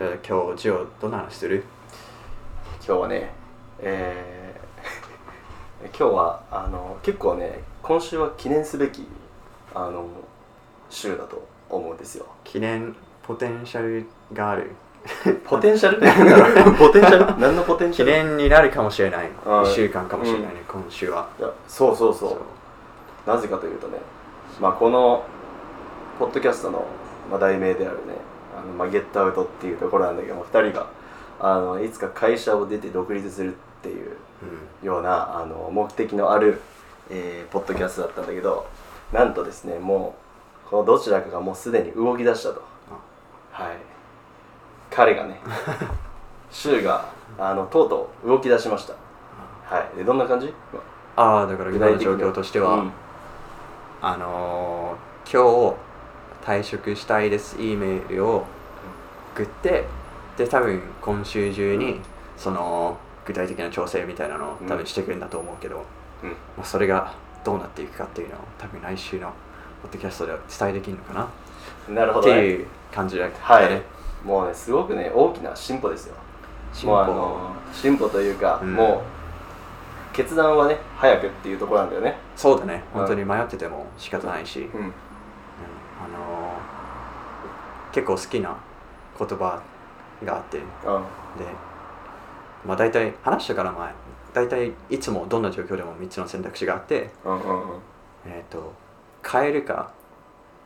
じゃあ今日ジオどんな話する？今日はねえー 今日はあの結構ね今週は記念すべきあの週だと思うんですよ。記念ポテンシャルがある？ポテンシャル？ポテンシャル？何のポテンシ記ャル？念になるかもしれない。あー。1週間かもしれないね、今週は。いやそうそう。そう。なぜかというとね、まあ、このポッドキャストの、まあ、題名であるねあの、まあ、ゲットアウトっていうところなんだけども2人があのいつか会社を出て独立するっていううん。ようなあの目的のある、えーポッドキャストだったんだけどなんとですねもうこのどちらかがもうすでに動き出したと。はい。彼がね 柊があのとうとう動き出しました。はい。でどんな感じ？ああだから今の状況としては、うん。あのー、今日退職したいです E メールを送ってで多分今週中にその具体的な調整みたいなのを多分してくるんだと思うけど、うん。まあ、それがどうなっていくかっていうのを多分来週のポッドキャストでは伝えできるのかな、なるほどね。っていう感じだね。はい。もうねすごくね大きな進歩ですよ。進歩。あの進歩というか、うん。もう決断はね早くっていうところなんだよね。そうだね。うん本当に迷ってても仕方ないし、うんうんあのー結構好きな言葉があって。で、まあ、大体話したから前大体いつもどんな状況でも3つの選択肢があって、うんうんうん。うんえー、と変えるか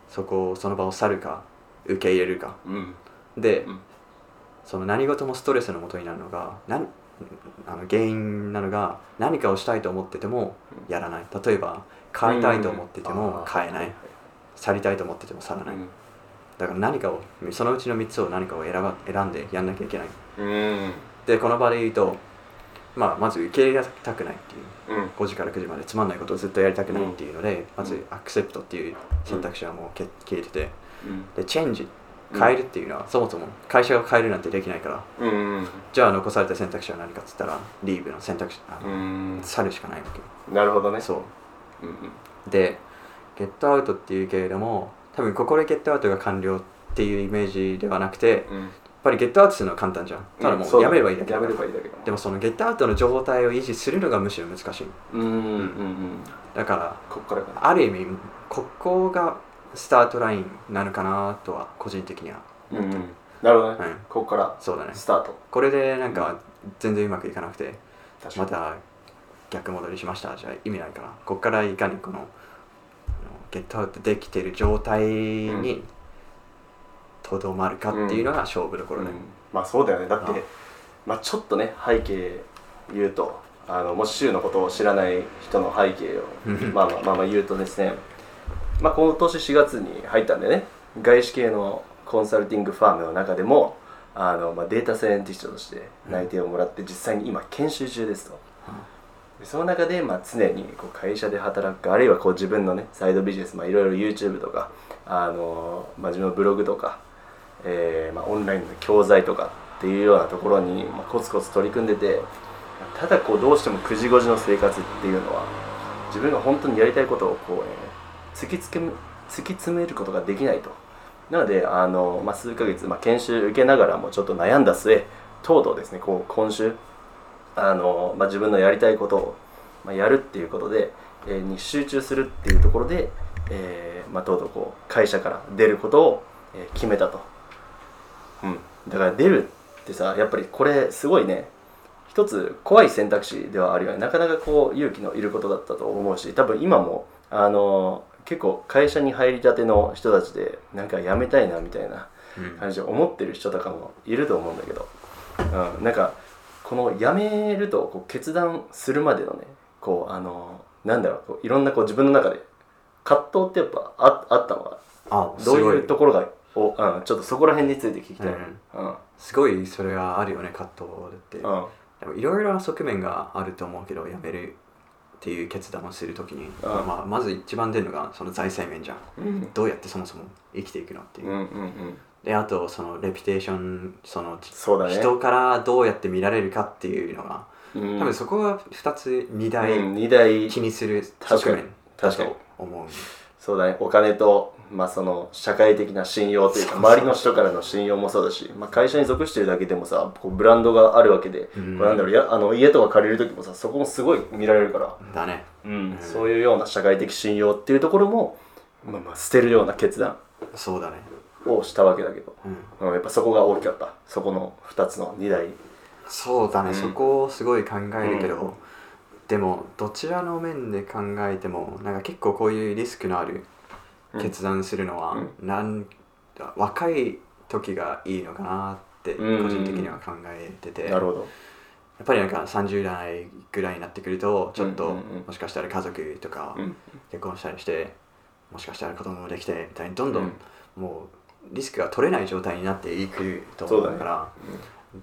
そこをその場を去るか受け入れるか。うん。で、うん。その何事もストレスのもとになるのがなんあの原因なのが何かをしたいと思っててもやらない。例えば変えたいと思ってても変えない去りたいと思ってても去らない、うん。だから何かをそのうちの3つを何かを選ば選んでやんなきゃいけない。うん。でこの場で言うと、まあ、まず受け入れたくないっていう。うん。5時から9時までつまんないことをずっとやりたくないっていうので、まずアクセプトっていう選択肢はもうけ消えてて。うん。でチェンジ。変えるっていうのは、そもそも会社が変えるなんてできないから。じゃあ残された選択肢は何かっつったらリーブの選択肢あうの、ん。去るしかないわけなるほどね。そう。うんうん。でゲットアウトっていうけれども多分ここでゲットアウトが完了っていうイメージではなくてやっうんぱりゲットアウトするのは簡単じゃん。ただもそうやめればいいだけやだから。めればいいだけだでもそのゲットアウトの状態を維持するのがむしろ難しい。うんうんうんだからこっからある意味ここがスタートラインなのかなとは個人的には。うんうん。なるほどね。うんここからそうだね。スタート。これでなんか全然うまくいかなくて確また逆戻りしました。じゃあ意味ないからここからいかにこのあのゲットアウトできてる状態にとどまるかっていうのが勝負どころね、うん。まあそうだよね。だってあまあちょっとね背景言うとあのもし州のことを知らない人の背景をうん。まあまあまあまあ言うとですねまあ今年4月に入ったんでね。外資系のコンサルティングファームの中でもあの、まあ、データサイエンティストとして内定をもらって実際に今研修中ですと。でその中で、まあ、常にこう会社で働くあるいはこう自分のねサイドビジネス、まあ、いろいろ YouTube とか、あのまあ、自分のブログとか、えーまあ、オンラインの教材とかっていうようなところに、まあ、コツコツ取り組んでてただこうどうしても9時5時の生活っていうのは自分が本当にやりたいことをこう、ね、突きつけ突き詰めることができないと。なのであの、まあ、数ヶ月、まあ、研修受けながらもちょっと悩んだ末とうとうですねこう今週あの、まあ、自分のやりたいことを、まあ、やるっていうことで、えーに集中するっていうところで、えーまあ、とうとうこう会社から出ることを、えー決めたと、うん、だから出るってさやっぱりこれすごいね一つ怖い選択肢ではあるよね。なかなかこう勇気のいることだったと思うし多分今もあの結構会社に入りたての人たちでなんか辞めたいなみたいなうん。感じで思ってる人とかもいると思うんだけど、うん、なんかこの辞めるとこう決断するまでのねこうあのなんだろうこういろんなこう自分の中で葛藤ってやっぱああったのがあどういうすところがお、うん、ちょっとそこら辺について聞きたい、うん。ごいすごいそれはあるよね葛藤って、うん。でもいろいろな側面があると思うけどやめるっていう決断をするときに、うん。まあ、まず一番出るのがその財政面じゃん。うん。どうやってそもそも生きていくのっていう、うんうんうんであとそのレピュテーションそのそうだね。人からどうやって見られるかっていうのが、うん。多分そこが2つ2う大ん、2大気にする確かに側面だ確かにと思う、そうだね。お金と、まあ、その社会的な信用というか周りの人からの信用もそうだし、まあ、会社に属してるだけでもさこうブランドがあるわけで、なんだろういやあの家とか借りる時もさそこもすごい見られるから、だね。うん。そういうような社会的信用っていうところも、まあ、まあ捨てるような決断。そうだねをしたわけだけど、うん。うん、やっぱそこが大きかった。そこの2つの2台そうだね、うん。そこをすごい考えるけど、うん。でもどちらの面で考えてもなんか結構こういうリスクのある決断するのは、なん若い時がいいのかなって個うん。人的には考えてて、やなるほど。っぱりなんか30代ぐらいになってくるとちょっと、もしかしたら家族とかうん。結婚したりしてもしかしたら子供もできてみたいにどんどん。もうリスクが取れない状態になっていくと思うから。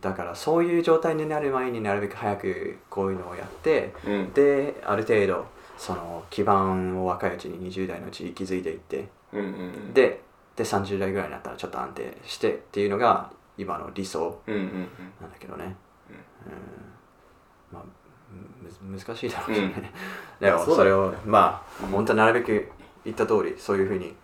だからそういう状態になる前になるべく早くこういうのをやってうん。である程度その基盤を若いうちに20代のうちに築いていってうんうんでで30代ぐらいになったらちょっと安定してっていうのが今の理想うんうんうん。なんだけどね、うん。まあむ難しいだろうけどね、でもそれをまあうん本当はなるべく言った通りそういうふうに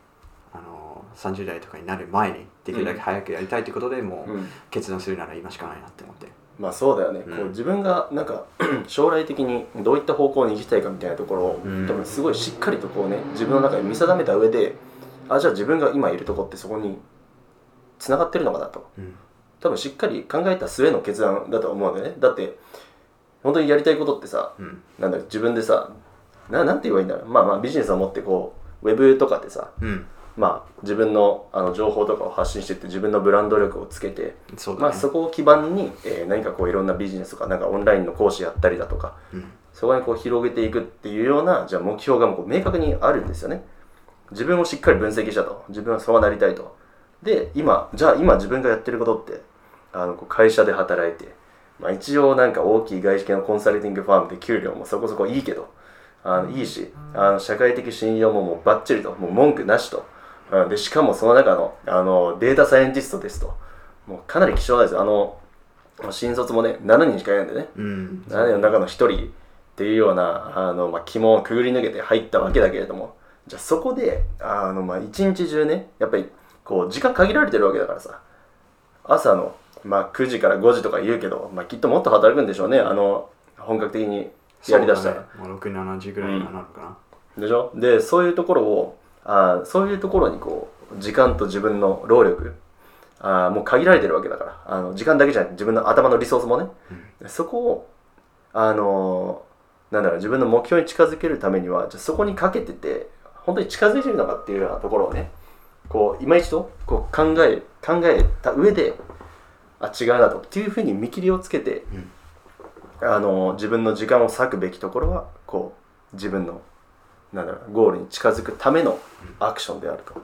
あの30代とかになる前にできるだけ早くやりたいってことでもううん。決断するなら今しかないなって思って。まあそうだよね、うん。こう自分がなんか 将来的にどういった方向に行きたいかみたいなところを、うん。多分すごいしっかりとこうね自分の中で見定めた上であじゃあ自分が今いるとこってそこに繋がってるのかなと。うん。多分しっかり考えた末の決断だと思うんだよね。だって本当にやりたいことってさうん。なんだろう自分でさななんて言えばいいんだろう。まあまあビジネスを持ってこうウェブとかってさうんまあ自分のあの情報とかを発信してって自分のブランド力をつけてそ。まあ、そこを基盤に、えー何かこういろんなビジネスとかなんかオンラインの講師やったりだとかうん。そこにこう広げていくっていうようなじゃあ目標がこう明確にあるんですよね。自分をしっかり分析したと。自分はそうなりたいと。で今じゃあ今自分がやってることってあのこう会社で働いて、まあ、一応なんか大きい外資系のコンサルティングファームで給料もそこそこいいけどあのいいしあの社会的信用ももうバッチリと。もう文句なしと、うん。でしかもその中のあのデータサイエンティストですと。もうかなり貴重なんですよあの新卒もね7人しかいないんでね。うん。7人の中の1人っていうようなあの、まあ、鬼門をくぐり抜けて入ったわけだけれども。じゃあそこであの、まあ、一日中ねやっぱりこう時間限られてるわけだからさ。朝の、まあ、9時から5時とか言うけど、まあ、きっともっと働くんでしょうね。あの本格的にやりだしたら、ね、もう6、7時ぐらいにはなるかな。でしょ？でそういうところをあーそういうところにこう時間と自分の労力あーもう限られてるわけだから。あの時間だけじゃなくて自分の頭のリソースもね、でそこをあのーなんだろう自分の目標に近づけるためにはじゃあそこにかけてて本当に近づいてるのかっていうようなところをねこう今一度こう考え考えた上であ違うなと。っていうふうに見切りをつけて、あのー自分の時間を割くべきところはこう自分のなんだろうゴールに近づくためのアクションであると。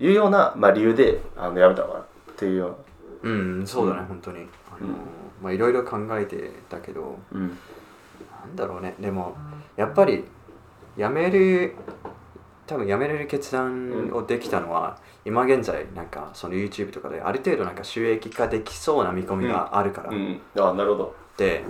いうような、まあ、理由であのやめたのかなっていうようん、そうだね、うん。本当に。あのうん。まあいろいろ考えてたけど、うな、うん。なんだろうね、でも、やっぱり、辞める、多分辞めれる決断をできたのは、今現在、なんかその YouTube とかである程度なんか収益化できそうな見込みがあるから、うん、あなるほど。で、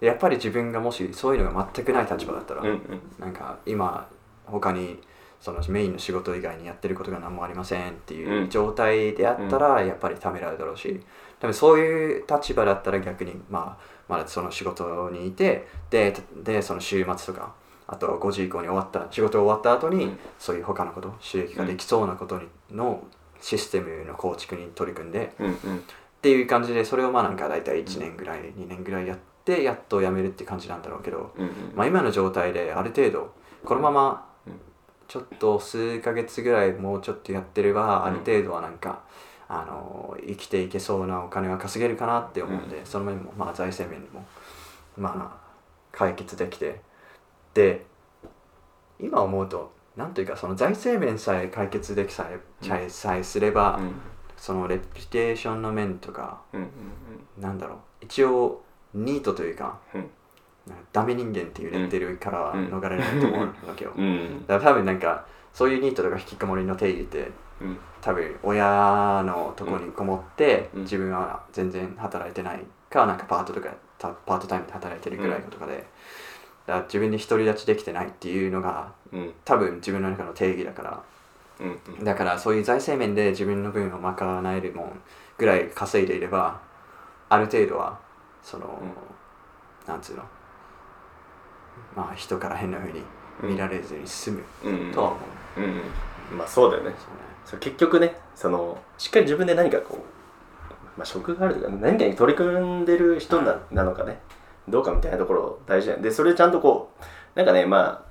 やっぱり自分がもしそういうのが全くない立場だったら、うんうん。なんか今他にそのメインの仕事以外にやってることが何もありませんっていううん。状態であったらやっぱりためらうだろうし。多分そういう立場だったら逆にまあまだその仕事にいてででその週末とかあと5時以降に終わった仕事終わった後に、うん。そういう他のこと収益ができそうなことにのシステムの構築に取り組んでっていう感じでそれをまあなんか大体1年ぐらい2年ぐらいやってやっと辞めるって感じなんだろうけど、まあ、今の状態である程度このままうんちょっと数ヶ月ぐらいもうちょっとやってればあうん。る程度はなんか、あの生きていけそうなお金は稼げるかなって思うんで、その面もまあ財政面でもまあ解決できて。で今思うとなんというかその財政面さえ解決できさえ,、さえすれば、うん。そのレピュテーションの面とかうんうん。なんだろう一応ニートというかうんダメ人間っていうレッテルから逃れないと思うわけよ。うん。だから多分なんかそういうニートとか引きこもりの定義ってうん。多分親のとこにこもって、うん。自分は全然働いてないかなんかパートとかたパートタイムで働いてるぐらいとかで、だから自分で独り立ちできてないっていうのがうん。多分自分の中の定義だから。うん。うん。だからそういう財政面で自分の分を賄えるもんぐらい稼いでいればある程度はその、なんつうのまあ人から変な風に見られずに済むうん。とは思う、うん。うんまあそうだよね。そうね。結局ねそのしっかり自分で何かこう、まあ、職があるというか何かに取り組んでる人な,、なのかね。どうかみたいなところ大事だよ。でそれちゃんとこうなんかねまあ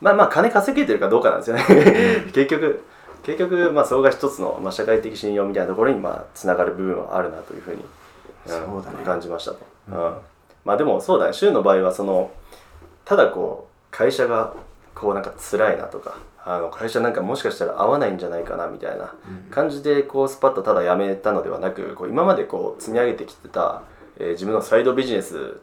まあまあ金稼げてるかどうかなんですよね。結局結局まあそれが一つの、まあ、社会的信用みたいなところにまあつながる部分はあるなというふうに、んそうだね。感じましたと、ううん。んまあでもそうだね。週の場合はそのただこう会社がこうなんか辛いなとかあの会社なんかもしかしたら合わないんじゃないかなみたいなうん。感じでこうスパッとただ辞めたのではなくこう今までこう積み上げてきてた、えー自分のサイドビジネス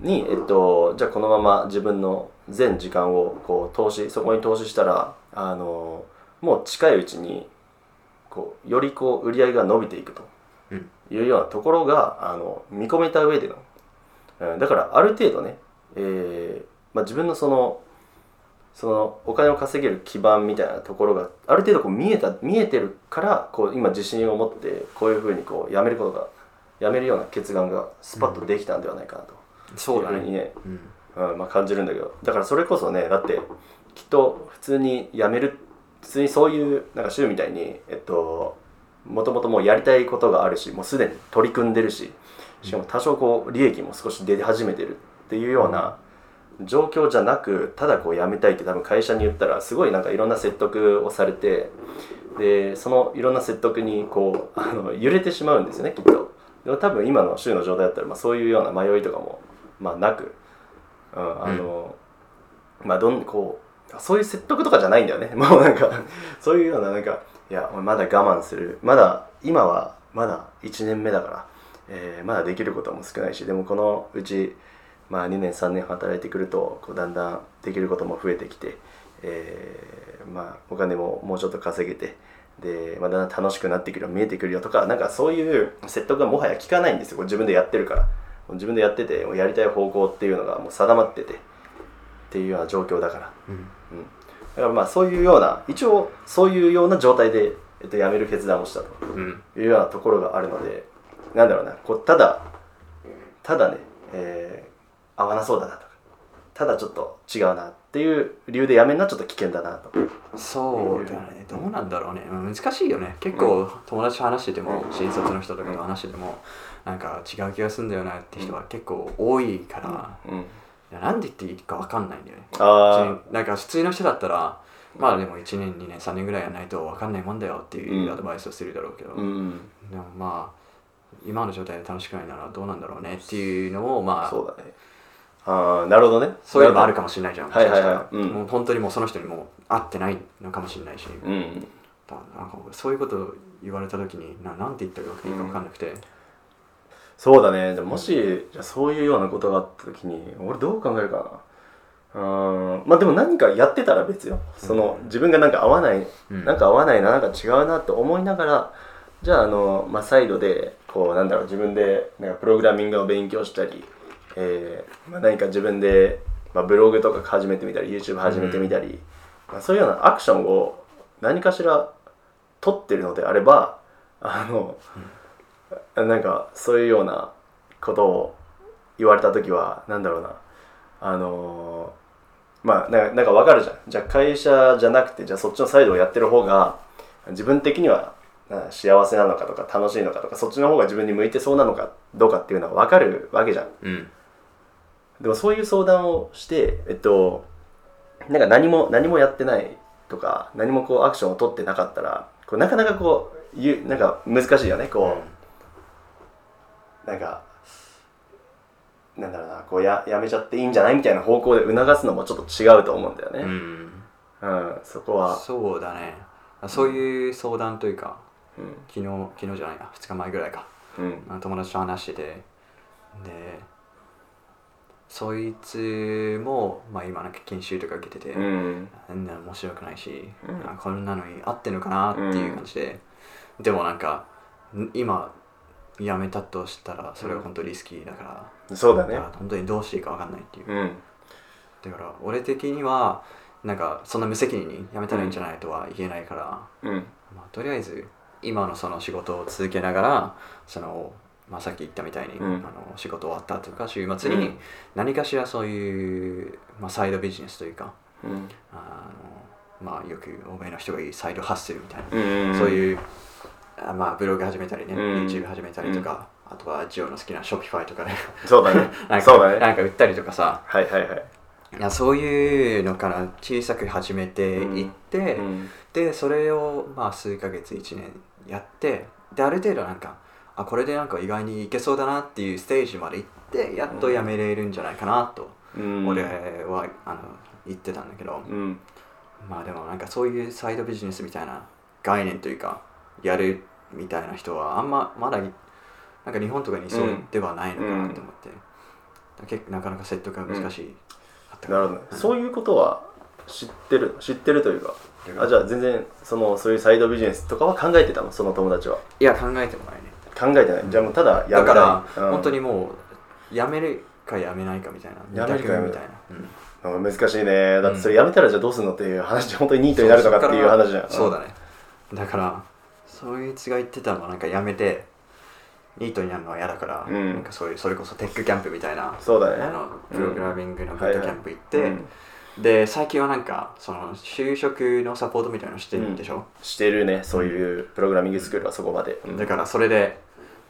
に、えっと、じゃあこのまま自分の全時間をこう投資そこに投資したらあのもう近いうちにこうよりこう売り上げが伸びていくとうん。いうようなところがあの見込めた上での、うん、だからある程度ね、えーまあ、自分のそのそのお金を稼げる基盤みたいなところがある程度こう見えた見えてるからこう今自信を持ってこういうふうにこうやめることがやめるような決断がスパッとできたんではないかなと、そうだね。いうふうにね、うん。うんまあ、感じるんだけど。だからそれこそねだってきっと普通に辞める普通にそういうなんか週みたいにえっともともともうやりたいことがあるしもうすでに取り組んでるししかも多少こう利益も少し出始めてるっていうような状況じゃなくただこう辞めたいって多分会社に言ったらすごいなんかいろんな説得をされてでそのいろんな説得にこうあの揺れてしまうんですよねきっと。でも多分今の週の状態だったら、まあ、そういうような迷いとかも、まあ、なく、うん、あの、まあどんこうそういう説得とかじゃないんだよね。もうなんかそういうようななんかいやお前まだ我慢する。まだ今はまだ1年目だから、えーまだできることも少ないしでもこのうち、まあ、2年3年働いてくるとこうだんだんできることも増えてきて、えーまあ、お金ももうちょっと稼げてで、まあ、だんだん楽しくなってくるよ見えてくるよとかなんかそういう説得がもはや効かないんですよ。自分でやってるから。自分でやっててやりたい方向っていうのがもう定まっててっていうような状況だから。うん。うん、だからまあそういうような一応そういうような状態で、えっと、辞める決断をしたと。うん。いうようなところがあるのでなんだろうな。こうただただね、えー合わなそうだなとか。ただちょっと違うなっていう理由で辞めるのはちょっと危険だなと。そうだね。どうなんだろうね。うん難しいよね。結構友達と話してても新卒の人とかと話しててもなんか違う気がするんだよなって人は結構多いから。うん。いやなんで言っていいか分かんないんだよね。あなんか普通の人だったらまあでも1年2年3年ぐらいやらないと分かんないもんだよっていううん。アドバイスをするだろうけど、あうん。でもまあ今の状態で楽しくないならどうなんだろうねっていうのをまあそうだねああなるほどね。そういうのもあるかもしれないじゃん。はいはいはい。うん。もう本当にもうその人にもう会ってないのかもしれないし、うん。だなんかそういうことを言われた時にななんて言ったらいいか分かん。なくて、そうだね。でももしじゃあそういうようなことがあった時に俺どう考えるかな。うーんまあでも何かやってたら別よ。その自分がなんか合わない、うん。なんか合わないななんか違うなって思いながらじゃああの、まあ、サイドでこうなんだろう自分でなんかプログラミングを勉強したり、えーまあ、何か自分で、まあ、ブログとか始めてみたり YouTube 始めてみたり、まあ、そういうようなアクションを何かしら取ってるのであればあの、なんかそういうようなことを言われた時はなんだろうなあのまあななんかわかるじゃん。じゃあ会社じゃなくてじゃあそっちのサイドをやってる方が自分的にはな幸せなのかとか楽しいのかとかそっちの方が自分に向いてそうなのかどうかっていうのは分かるわけじゃん。うんでもそういう相談をしてえっとなんか何も何もやってないとか何もこうアクションを取ってなかったらこうなかなかこう言うなんか難しいよね。こう、なんかなんだろうなこうややめちゃっていいんじゃないみたいな方向で促すのもちょっと違うと思うんだよね、うん、うんそこは、そうだね。そういう相談というかうん。昨日昨日じゃないな2日前ぐらいか。うん。友達と話してて。でそいつも、まあ、今なんか研修とか受けてて、うん。全然面白くないし、うん。あこんなのに合ってんのかなっていう感じで、でもなんかん今辞めたとしたらそれは本当リスキーだから、そうだね。本当にどうしていいか分かんないっていう、うん。だから俺的にはなんかそんな無責任に辞めたらいいんじゃないとは言えないから、うん。まあ、とりあえず今のその仕事を続けながらその、まあ、さっき言ったみたいに、うん。あの仕事終わったとか週末にうん。何かしらそういう、まあ、サイドビジネスというかうん。あの、まあ、よく欧米の人が言うサイドハッスルみたいな、うんそういうあまあ、ブログ始めたりね、うん。YouTube 始めたりとか、あとはジオの好きな Shopify とかね。そうだね。なんかそうだね。なんか売ったりとかさ。はいはいはい。いやそういうのから小さく始めていって、うんでそれをまあ数ヶ月1年やってである程度なんかあこれでなんか意外にいけそうだなっていうステージまで行ってやっとやめれるんじゃないかなと、うん。俺はあの言ってたんだけど、うん。まあでもなんかそういうサイドビジネスみたいな概念というかやるみたいな人はあんままだいなんか日本とかにそうではないのかなって思って、結構なかなか説得が難しい、あったかなるほどそういうことは知ってる知ってるというか。あじゃあ全然そのそういうサイドビジネスとかは考えてたの？その友達は。いや考えてもない。ね考えてない。じゃあもうただやめたい。だから、うん。本当にもうやめるかやめないかみたいな。やめるかやめみたいな、うん。難しいね。だってそれやめたらじゃあどうすんのっていう話で本当にニートになるのかっていう話じゃん。そうだね。だからそいつが言ってたのはなんかやめてニートになるのは嫌だから、うん。なんかそういうそれこそテックキャンプみたいなそうだね。あのプログラミングのブートキャンプ行って、はいはい。で最近はなんかその就職のサポートみたいなのしてるんでしょ、してるね。そういうプログラミングスクールはそこまで、うん。だからそれで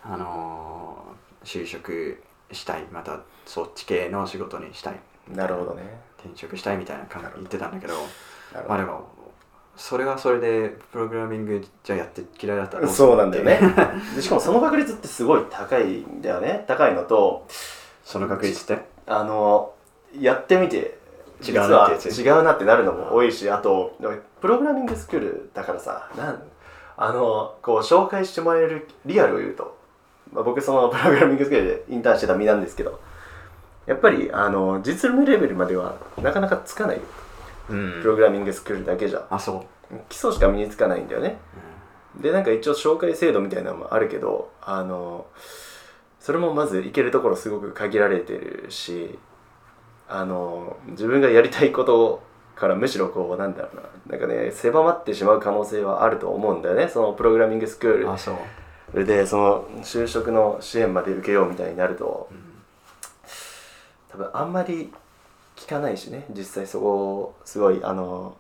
あのー就職したいまたそっち系の仕事にしたい。なるほどね。転職したいみたいな感じ言ってたんだけどまあでもそれはそれでプログラミングじゃやって嫌いだった そうなんだよね。しかもその確率ってすごい高いんだよね。高いのとその確率って？あのやってみて違うなって違うなってなるのも多いしあとプログラミングスクールだからさなんあのこう紹介してもらえるリアルを言うと、まあ、僕そのプログラミングスクールでインターンしてた身なんですけどやっぱりあの実務レベルまではなかなかつかない。ようん。プログラミングスクールだけじゃ。あそう、基礎しか身につかないんだよね。でなんか一応紹介制度みたいなのもあるけどあのそれもまず行けるところすごく限られてるしあの自分がやりたいことからむしろこうなんだろうな。なんかね狭まってしまう可能性はあると思うんだよね。そのプログラミングスクーあそう、ルでその就職の支援まで受けようみたいになると多分あんまり聞かないしね。実際そこすごいあの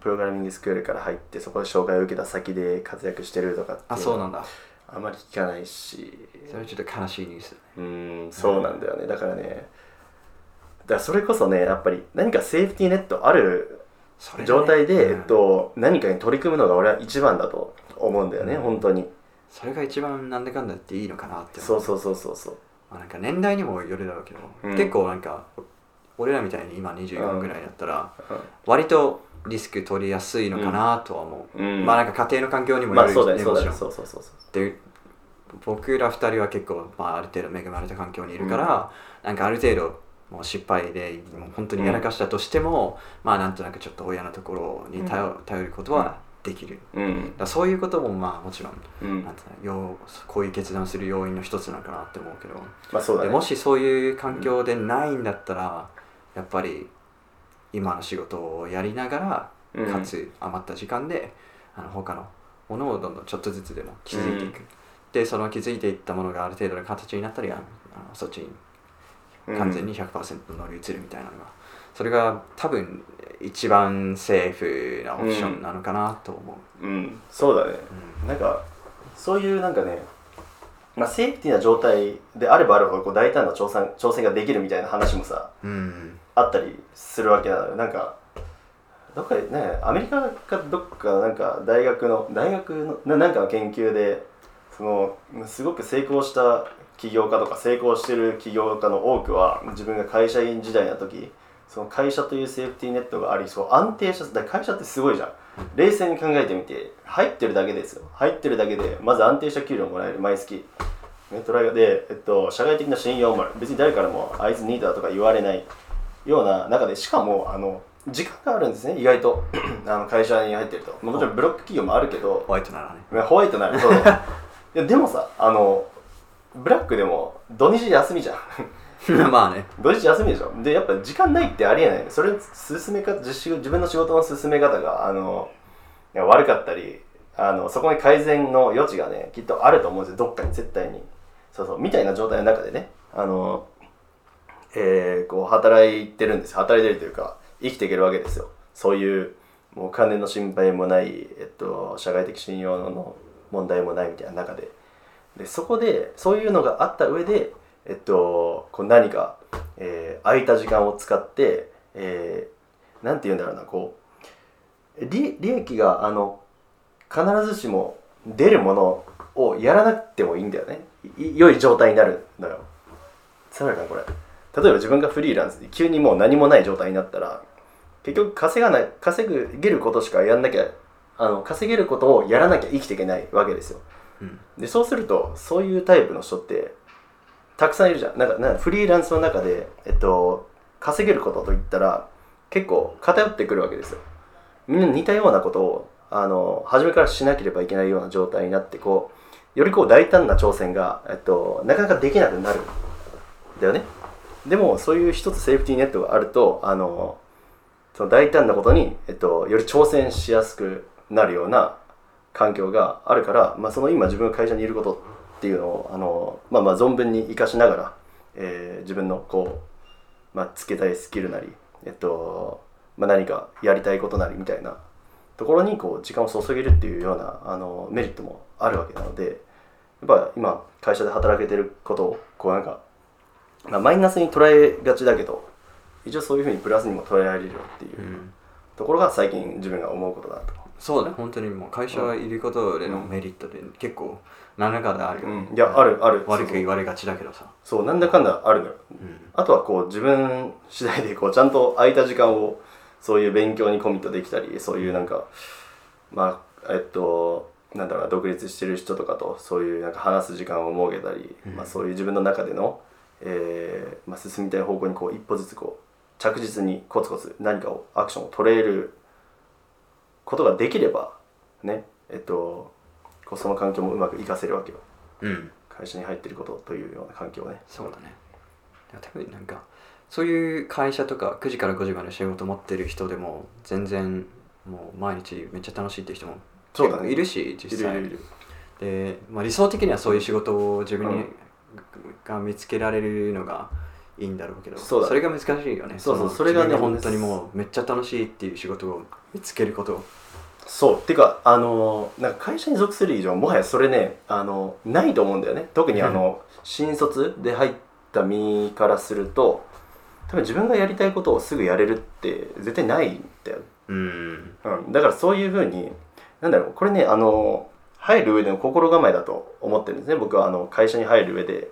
プログラミングスクールから入ってそこで紹介を受けた先で活躍してるとかってあそうなんだ。あんまり聞かないし。それはちょっと悲しいニュースうーんそうなんだよね。だからねだからそれこそねやっぱり何かセーフティーネットある状態で、うん。えっと、何かに取り組むのが俺は一番だと思うんだよね、うん。本当にそれが一番なんだかんだっていいのかなってそうそうそうそうそう。まあ、なんか年代にもよるだろうけど、うん。結構なんか俺らみたいに今24ぐらいだったら、うん。割とリスク取りやすいのかなとは思う、うん。まあなんか家庭の環境にもよるまあそうだねそうだねもちろん。そうそうそうそうで僕ら二人は結構、まあ、ある程度恵まれた環境にいるから、なんかある程度もう失敗でもう本当にやらかしたとしても、まあなんとなくちょっと親のところに頼,、頼ることはできる、だうん。からそういうこともまあもちろん、うん。なんうの要こういう決断する要因の一つなのかなって思うけど、まあそうだね。でもしそういう環境でないんだったら、やっぱり今の仕事をやりながら、うん。かつ余った時間であの他のものをどんどんちょっとずつでも気づいていく、でその気づいていったものがある程度の形になったりあのそっちに完全に100%乗り移るみたいなのが、それが多分一番セーフなオプションなのかなと思う、うん。そうだね。なんかそういうなんかねまあセーフティーな状態であればあるほどこう大胆な挑戦挑戦ができるみたいな話もさうん。あったりするわけなのよ。なんかどっかでねアメリカかどっかなんか大学の大学のななんかの研究でそのすごく成功した起業家とか成功してる起業家の多くは自分が会社員時代の時その会社というセーフティーネットがありそう安定した会社ってすごいじゃん。冷静に考えてみて入ってるだけですよ。入ってるだけでまず安定した給料もらえる。毎月。ねトライで、えっと、社会的な信用もある。別に誰からもあいつニートだとか言われないような中でしかもあの時間があるんですね。意外と。あの会社に入ってると。まあもちろんブロック企業もあるけど。ホワイトならね。まあホワイトなるそう。いやでもさあのブラックでも土日休みじゃん まあね。土日休みでしょ？でやっぱ時間ないってありえないそれ進め方自自分の仕事の進め方があの悪かったりあのそこに改善の余地がねきっとあると思うんですよ。どっかに絶対に。そうそう。みたいな状態の中でね。あのえー、こう働いてるんです働いてるというか生きていけるわけですよ。そういうもう金の心配もない、えっと、社会的信用の問題もないみたいな中で。でそこでそういうのがあった上で、えっと、こう何か、えー空いた時間を使って、えーなんて言うんだろうなこう利利益があの必ずしも出るものをやらなくてもいいんだよね。い良い状態になるのよ。なこれ。例えば自分がフリーランスで急にもう何もない状態になったら結局稼がない稼げることしかやんなきゃあの稼げることをやらなきゃ生きていけないわけですよ。うん。でそうするとそういうタイプの人ってたくさんいるじゃん。なんかなんかフリーランスの中で、えっと、稼げることといったら結構偏ってくるわけですよ。みんな似たようなことをあの初めからしなければいけないような状態になってこうよりこう大胆な挑戦が、えっと、なかなかできなくなる。んだよね。でもそういう一つセーフティーネットがあるとあのその大胆なことに、えっと、より挑戦しやすくなるような環境があるから、まあ、その今自分が会社にいることっていうのをあの、まあ、まあ存分に生かしながら、えー自分のこう、まあ、つけたいスキルなり、えっとまあ、何かやりたいことなりみたいなところにこう時間を注げるっていうようなあのメリットもあるわけなのでやっぱ今会社で働けてることをこうなんか、まあ、マイナスに捉えがちだけど一応そういうふうにプラスにも捉えられるよっていううんところが最近自分が思うことだと。そうね本当にもう会社いることでのメリットで結構何らかであるよ、うん、いやあるある。悪く言われがちだけどさ。そうなんだかんだあるのよ。うん。あとはこう自分次第でこうちゃんと空いた時間をそういう勉強にコミットできたりそういうなんかまあえっとなんだろうな独立してる人とかとそういうなんか話す時間を設けたり、うん。まあ、そういう自分の中での、えーまあ、進みたい方向にこう一歩ずつこう着実にコツコツ何かをアクションを取れることができればねえっとこうその環境もうまく活かせるわけよ。うん。会社に入ってることというような環境をね。そうだね。いや多分なんかそういう会社とか9時から5時まで仕事持ってる人でも全然もう毎日めっちゃ楽しいっていう人もそうだね。結構いるし実際。いるいるいる。で、まあ、理想的にはそういう仕事を自分に、うんが見つけられるのがいいんだろうけどそうだれが難しいよね。そうそうのそれがね本当にもうめっちゃ楽しいっていう仕事を見つけることそう。てかあのなんか会社に属する以上もはやそれねあのないと思うんだよね。特にあの、新卒で入った身からすると多分自分がやりたいことをすぐやれるって絶対ないんだよ、うん。うん、だからそういうふうになんだろうこれねあの入る上での心構えだと思ってるんですね。僕はあの会社に入る上で。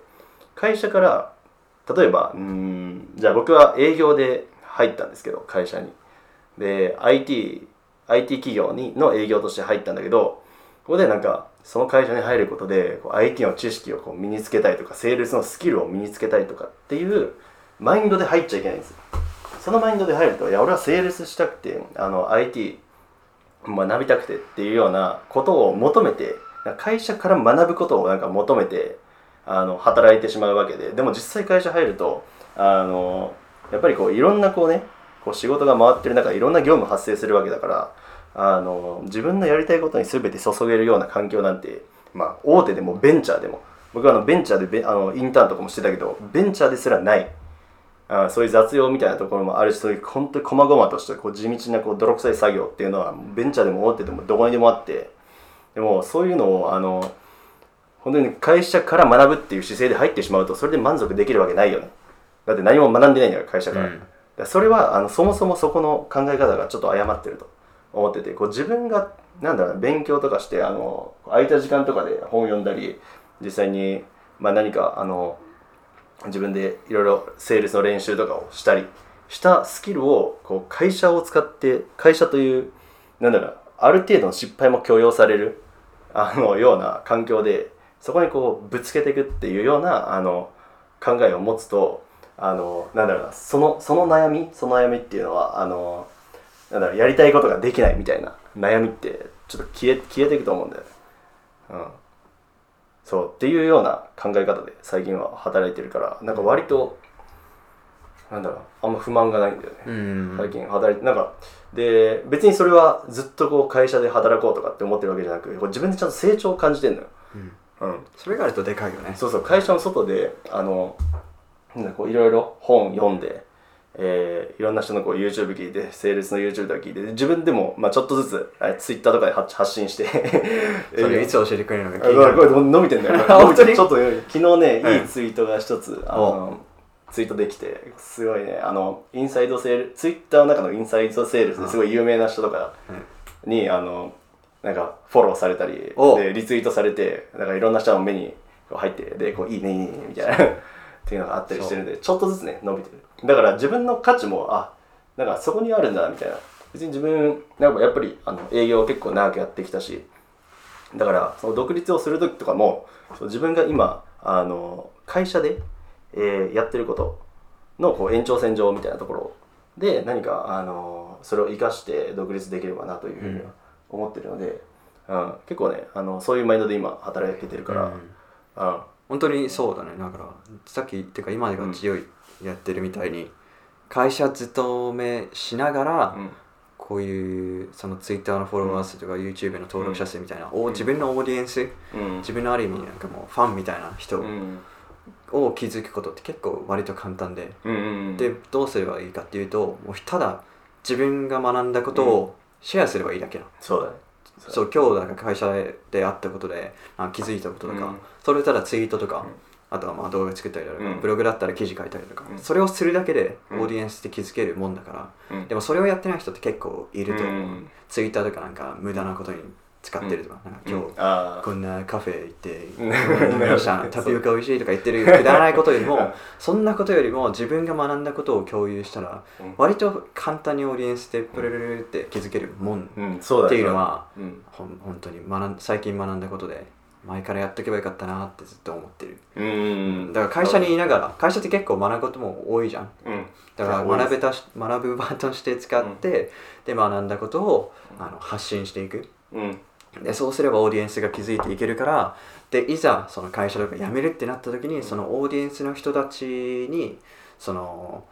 会社から例えばうーんじゃあ僕は営業で入ったんですけど会社に。で IT, IT 企業にの営業として入ったんだけどここでなんかその会社に入ることでこう IT の知識をこう身につけたいとかセールスのスキルを身につけたいとかっていうマインドで入っちゃいけないんですそのマインドで入るといや俺はセールスしたくてあの IT 学びたくてっていうようなことを求めて会社から学ぶことをなんか求めてあの働いてしまうわけででも実際会社入るとあのやっぱりこういろんなこうねこう仕事が回ってる中いろんな業務発生するわけだからあの自分のやりたいことに全て注げるような環境なんて、まあ、大手でもベンチャーでも僕はあのベンチャーでベあのインターンとかもしてたけどベンチャーですらない。あそういう雑用みたいなところもあるしそういう本当に細々としたこう地道なこう泥臭い作業っていうのはベンチャーでも大手でもどこにでもあってでもそういうのをあの本当に会社から学ぶっていう姿勢で入ってしまうとそれで満足できるわけないよね。だって何も学んでないんだから会社から,、うん。それはあのそもそもそこの考え方がちょっと誤ってると思っててこう自分がなんだろう勉強とかしてあの空いた時間とかで本読んだり実際に、まあ、何かあの自分でいろいろセールスの練習とかをしたりしたスキルをこう会社を使って会社というなんだろうある程度の失敗も許容されるあのような環境でそこにこうぶつけていくっていうようなあの考えを持つとあのなんだろうなそのその悩みその悩みっていうのはあのなんだろうやりたいことができないみたいな悩みってちょっと消え消えていくと思うんだよね。うん。そうっていうような考え方で最近は働いてるからなんか割となんだろうあんま不満がないんだよね、うん。最近働いてなんかで別にそれはずっとこう会社で働こうとかって思ってるわけじゃなく自分でちゃんと成長を感じてんのよ、うん。うん、それがあるとでかいよね。そうそう会社の外であのなん。かこういろいろ本読んで、えーいろんな人のこう YouTube 聞いてセールスの YouTube とか聞いてで自分でも、まあ、ちょっとずつあ Twitter とかで発発信して それ いつ教えてくれるのかあ気になるこれ伸びてんだよ。本当に？ちょっと昨日ね、うんいいツイートが一つあのツイートできてすごいね。あのインサイドセールツイッターの中のインサイドセールスですごい有名な人とかに、あのなんかフォローされたりお。でリツイートされてなんかいろんな人の目に入ってでこういいねいいねみたいなっていうのがあったりしてるんでちょっとずつね伸びてる。だから自分の価値もあなんかそこにあるんだみたいな。別に自分なんかやっぱりあの営業を結構長くやってきたしだからその独立をする時とかも自分が今あの会社で、えーやってることのこう延長線上みたいなところで何かあのそれを生かして独立できればなというふうには思ってるので、うん結構ねあのそういうマインドで今働けてるから、うん本当にそうだね。だからさっきっていうか今が強いやってるみたいに会社勤めしながら、うん。こういうそのツイッターのフォロワー数とか YouTube の登録者数みたいな、お自分のオーディエンスうん。自分のある意味なんかもうファンみたいな人うん。を築くことって結構割と簡単で、でどうすればいいかっていうともうただ自分が学んだことをシェアすればいいだけなの、そうだねそう。今日なんか会社であったことであ気づいたこととか、うん。それただツイートとか、ん。あとはまあ動画作ったりとか、うん。ブログだったら記事書いたりとか、うん。それをするだけでオうん。ーディエンスって気づけるもんだから、うん。でもそれをやってない人って結構いると思う、うん。ツイッターとかなんか無駄なことに使ってるとか,、なんか今日、こんなカフェ行ってうん飲みましたタピオカ美味しいとか言ってるくだらないことよりもうん。そんなことよりも自分が学んだことを共有したらうん。割と簡単にオーディエンスでプルルルルって気づけるもんっていうのはうん。ほん。本当に学ん最近学んだことで前からやっとけばよかったなってずっと思ってる、うん。うんだから会社にいながら会社って結構学ぶことも多いじゃん。うん。だから学べたし学ぶ場として使って、で学んだことをあの発信していく。うんでそうすればオーディエンスが気づいていけるからでいざその会社とか辞めるってなった時にそのオーディエンスの人たちにその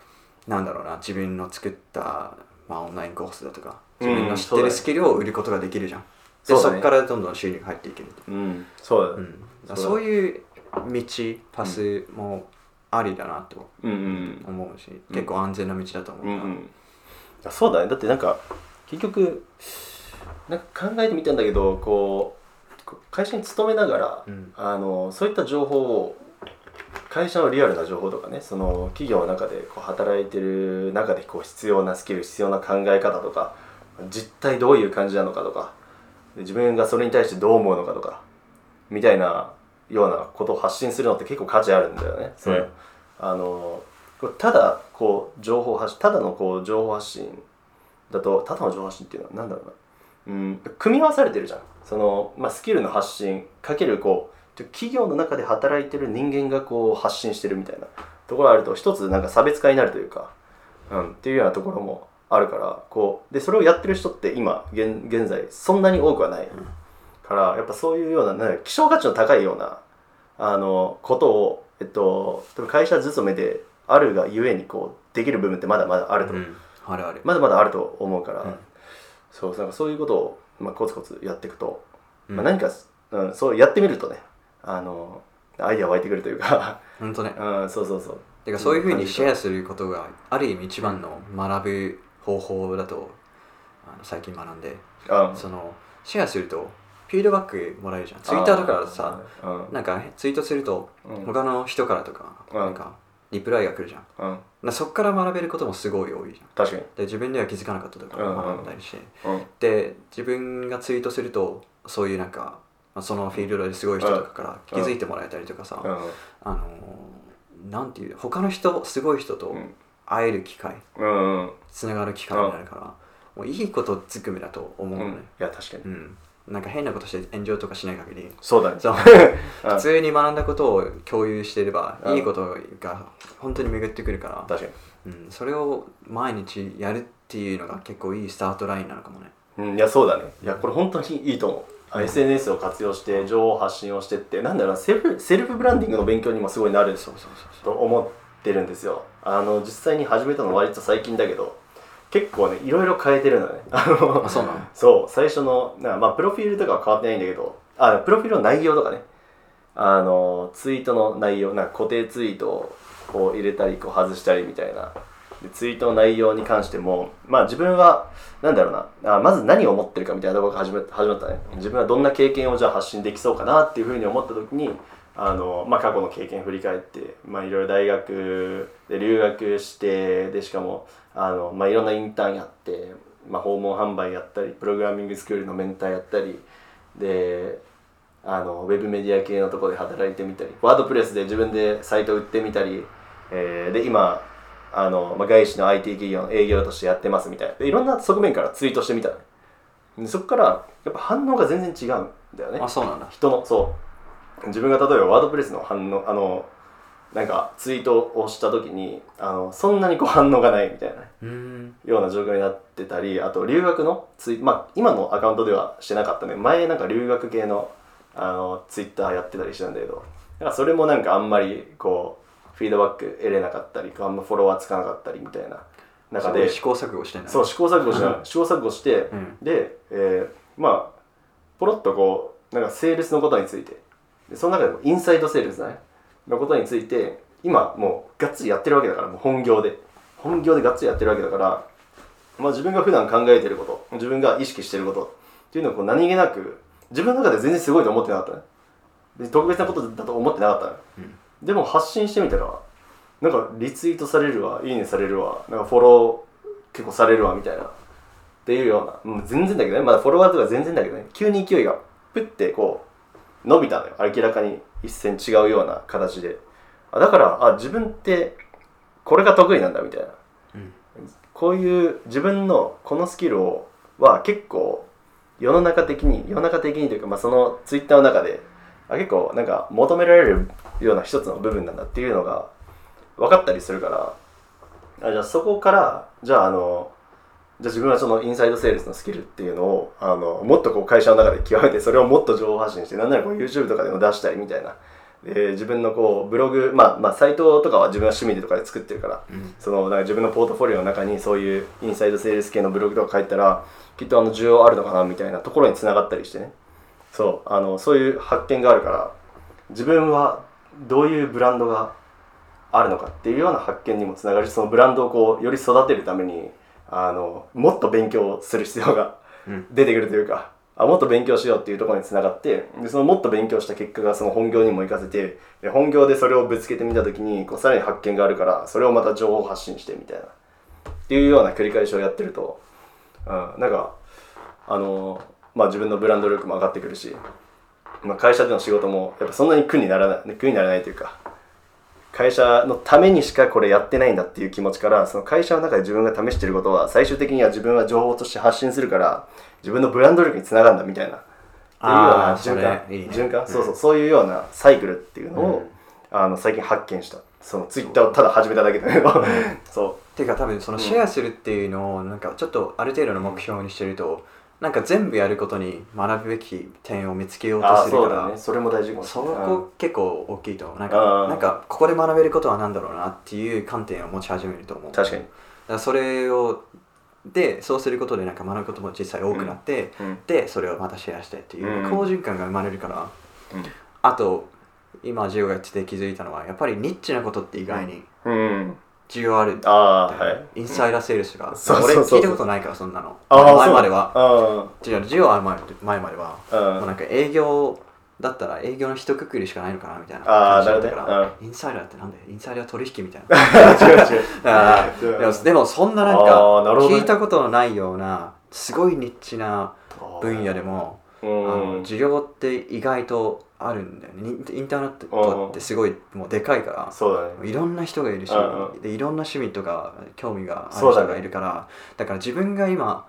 なんだろうな自分の作った、まあ、オンラインコースだとか自分の知ってるスキルを売ることができるじゃん、でそうだね。そこからどんどん収入が入っていけるうんそうだそういう道パスもありだなとうん。うん思うし、結構安全な道だと思うから、うんうん。あそうだね。だってなんか結局なんか考えてみたんだけどこう会社に勤めながら、うん。あのそういった情報を会社のリアルな情報とかねその企業の中でこう働いてる中でこう必要なスキル必要な考え方とか実態どういう感じなのかとかで自分がそれに対してどう思うのかとかみたいなようなことを発信するのって結構価値あるんだよね。それうんあのただこう情報発信ただのこう情報発信だとただの情報発信っていうのは何だろうな、うん、組み合わされてるじゃん。その、まあ、スキルの発信かけるこう企業の中で働いてる人間がこう発信してるみたいな。ところがあると一つなんか差別化になるというか、うん、っていうようなところもあるからこうでそれをやってる人って今現現在そんなに多くはない、からやっぱそういうようなな希少価値の高いようなあのことを、えっと、会社勤めであるがゆえにこうできる部分ってまだまだあると、うん。あるある、まだまだあると思うから、うんそうなんかそういうことを、まあ、コツコツやっていくと、うんまあ、何か、うん、そうやってみるとねあのアイデア湧いてくるというか、本当ね。うん、そうそうそう。てかそういうふうにシェアスすることがある意味一番の学ぶ方法だとあの最近学んで。あそのシェアするとフィードバックもらえるじゃん。ツイッターとかさうん。なんかツイートするとうん。他の人からとかうんなん。かリプライが来るじゃん。うん。なそっから学べることもすごい多いじゃん。確かに。で自分では気づかなかったとかうんうん学ん。だりして。うん。で自分がツイートするとそういうなんかまあそのフィールドですごい人とかから気づいてもらえたりとかさうん。あのーなんていう他の人すごい人とうん。会える機会うんうん。つながる機会になるからもういいことつくめだと思うのね。うん。いや確かに。うんなんか変なことして炎上とかしない限り。そうだね。普通に学んだことを共有していればうん。いいことが本当に巡ってくるから、確かうん、それを毎日やるっていうのが結構いいスタートラインなのかもね。にうん。いやそうだね。いやこれ本当にいいと思う。あ SNS を活用して情報発信をしてってなんだろうなセルフセルフブランディングの勉強にもすごいなるそうそうそう。と思ってるんですよ。あの実際に始めたの割と最近だけど結構ねいろいろ変えてるのね。あのあそうなの？そう最初のなまあプロフィールとかは変わってないんだけどあプロフィールの内容とかね。あのツイートの内容なんか固定ツイートを入れたりこう外したりみたいな。でツイートの内容に関してもまあ自分はなんだろうな。あまず何を思ってるかみたいなところが始め始まったね。自分はどんな経験をじゃあ発信できそうかなっていうふうに思った時にあの、まあ、過去の経験振り返って、まあ、いろいろ大学で留学してでしかもあの、まあ、いろんなインターンやって、まあ、訪問販売やったりプログラミングスクールのメンターやったりであのウェブメディア系のところで働いてみたりワードプレスで自分でサイト売ってみたり、えーで今あの、まあ、外資の IT 企業の営業としてやってますみたいな。でいろんな側面からツイートしてみたのそこからやっぱ反応が全然違うんだよね。あそうなんだ。人のそう自分が例えばワードプレスの反応あのなんかツイートをした時にあのそんなにこう反応がないみたいなような状況になってたりあと留学のツイまあ今のアカウントではしてなかったね。前なんか留学系のあのツイッターやってたりしたんだけどなんかそれもなんかあんまりこうフィードバック得れなかったりあんまフォロワーつかなかったりみたいな中で試行錯誤してんだそう試行錯誤しなうん。試行錯誤して、うん。で、えーまあポロッとこうなんかセールスのことについてでその中でもインサイドセールスだねのことについて今もうがっつりやってるわけだからもう本業で。本業でがっつりやってるわけだから、まあ、自分が普段考えてること自分が意識してることっていうのをこう何気なく自分の中で全然すごいと思ってなかったね。で特別なことだと思ってなかったの、うん。でも発信してみたらなんかリツイートされるわいいねされるわなんかフォロー結構されるわみたいな。っていうような、うん、全然だけどね。まだフォロワーとか全然だけどね。急に勢いがプッてこう伸びたのよ。明らかに。一線違うような形で。あだからあ自分ってこれが得意なんだみたいな。うん。こういう自分のこのスキルをは結構世の中的に世の中的にというか、まあ、そのツイッターの中であ結構なんか求められるような一つの部分なんだっていうのが分かったりするから。あじゃあそこからじゃああのじゃあ自分はそのインサイドセールスのスキルっていうのをあのもっとこう会社の中で極めてそれをもっと情報発信してなんならこう YouTube とかでも出したりみたいな。で自分のこうブログまあまあサイトとかは自分は趣味でとかで作ってるからうん。そのなんか自分のポートフォリオの中にそういうインサイドセールス系のブログとか書いたらきっとあの需要あるのかなみたいなところにつながったりしてね。そうあのそういう発見があるから自分はどういうブランドがあるのかっていうような発見にもつながるしそのブランドをこうより育てるためにあのもっと勉強する必要がうん。出てくるというかあもっと勉強しようっていうところにつながってでそのもっと勉強した結果がその本業にも活かせてで本業でそれをぶつけてみた時にこうさらに発見があるからそれをまた情報発信してみたいなっていうような繰り返しをやってると、うん、なんかあのまあ自分のブランド力も上がってくるし、まあ、会社での仕事もやっぱそんなに苦にならない苦にならないというか会社のためにしかこれやってないんだっていう気持ちからその会社の中で自分が試してることは最終的には自分は情報として発信するから自分のブランド力につながるんだみたいな。っていうような循環。いいね。循環、うん。そうそう。そういうようなサイクルっていうのを、あの最近発見した。そのツイッターをただ始めただけだけど。そていう。か多分そのシェアするっていうのをなんかちょっとある程度の目標にしてるとなんか全部やることに学ぶべき点を見つけようとするからそね。それも大事かもしそこ結構大きいと思う。なんうかん。なんかここで学べることは何だろうなっていう観点を持ち始めると思う。うん確かに。だそれをでそうすることでなんか学ぶことも実際多くなって、うん。でそれをまたシェアしてっていううん。好循環が生まれるから、うん。あと今ジオがやってて気づいたのはやっぱりニッチなことって意外にうん需要ある、ああはい。インサイダーセールスが、そうそうそう。そう俺聞いたことないからそんなの。ああ前までは。は違うジオは前前までは。うん。もうなんか営業だったら営業の一括りしかないのかなみたいな。あー感じだったから、なるほインサイダーってなんで？インサイダー取引みたいな。違う違う。でもでもそんななんあかーなるほどね。聞いたことのないようなすごいニッチな分野でもうあのん需要って意外とあるんだよね。インターネットってすごいもうでかいから。そうだね。いろんな人がいるしうんうでいろんな趣味とか興味がある人がいるから。だから自分が今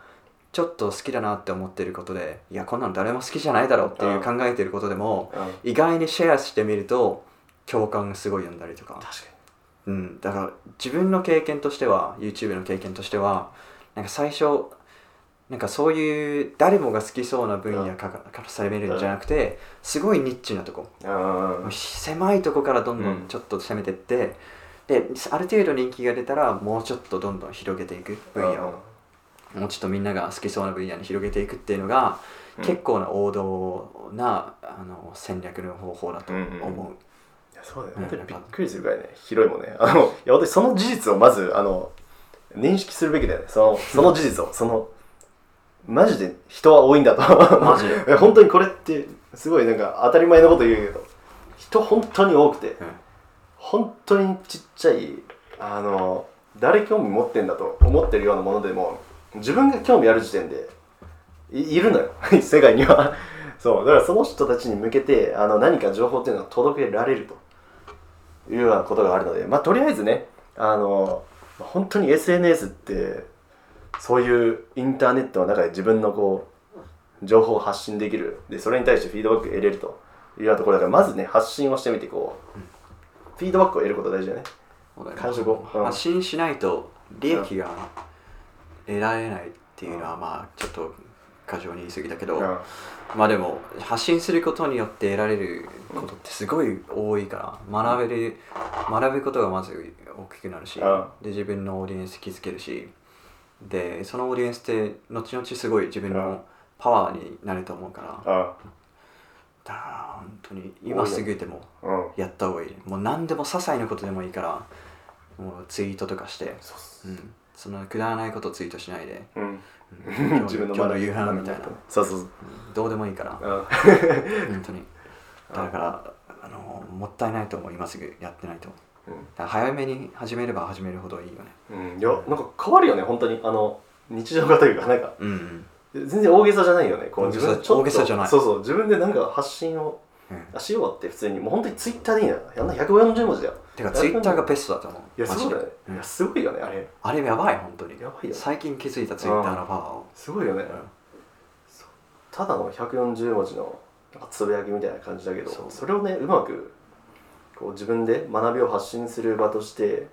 ちょっと好きだなって思ってることでいやこんなの誰も好きじゃないだろうっていう考えてることでもうん。意外にシェアしてみると共感がすごい読んだりとか。確かうん、だから自分の経験としては YouTube の経験としてはなんか最初なんかそういう誰もが好きそうな分野からされるんじゃなくてすごいニッチなとこ。狭いとこからどんどうんんちょっと攻めてってである程度人気が出たらもうちょっとどんどん広げていく分野をもうちょっとみんなが好きそうな分野に広げていくっていうのが、うん。結構な王道なあの戦略の方法だと思う、そうだよ。うん。本当にびっくりするぐらいね広いもんね。あのいや本当にその事実をまずあの認識するべきだよね。そのその事実を。そのマジで人は多いんだと。マジで？本当にこれってすごいなんか当たり前のこと言うけど人本当に多くてうん。本当にちっちゃいあの誰興味持ってんだと思ってるようなものでも自分が興味ある時点でいいるのよ。世界には。そう。だからその人たちに向けてあの何か情報っていうのを届けられると。いうようなことがあるのでまあとりあえずねあの本当に SNS ってそういうインターネットの中で自分のこう情報を発信できる。でそれに対してフィードバックを得れると。いうようなところだからまずね発信をしてみてこう、フィードバックを得ることが大事だよね感触を。うん。発信しないと利益が得られないっていうのはまあちょっと過剰に言い過ぎだけど、うん。まあでも発信することによって得られることってすごい多いから学べる学ぶことがまず大きくなるしうん。で自分のオーディエンス築けるしでそのオーディエンスって後々すごい自分うんのパワーになると思うから。あ。だから本当に今すぐでもうん。やった方がいい。もう何でも些細なことでもいいからもうツイートとかして、そうん、そのくだらないことツイートしないで、うん。うん。今日自分の今日の夕飯みたいな、そうそうどうでもいいから。うん。本当に。だからあのもったいないと思う今すぐやってないと。だから早めに始めれば始めるほどいいよね。うん、いやなんか変わるよね本当に。あの日常がというかなんか。うんうん。全然大げさじゃないよねこう自分大げさじゃない。そうそう。自分でなんか発信をうん。あしようって普通に。もう本当にツイッターでいいなやんな140文字だよてかツイッターがベストだと思ういやそうだね、うん。いやすごいよねあれ。あれやばい本当に。やばいよ最近気づいたツイッターのパワーを。すごいよね、ただの140文字のつぶやきみたいな感じだけどそう。それをねうまくこう自分で学びを発信する場として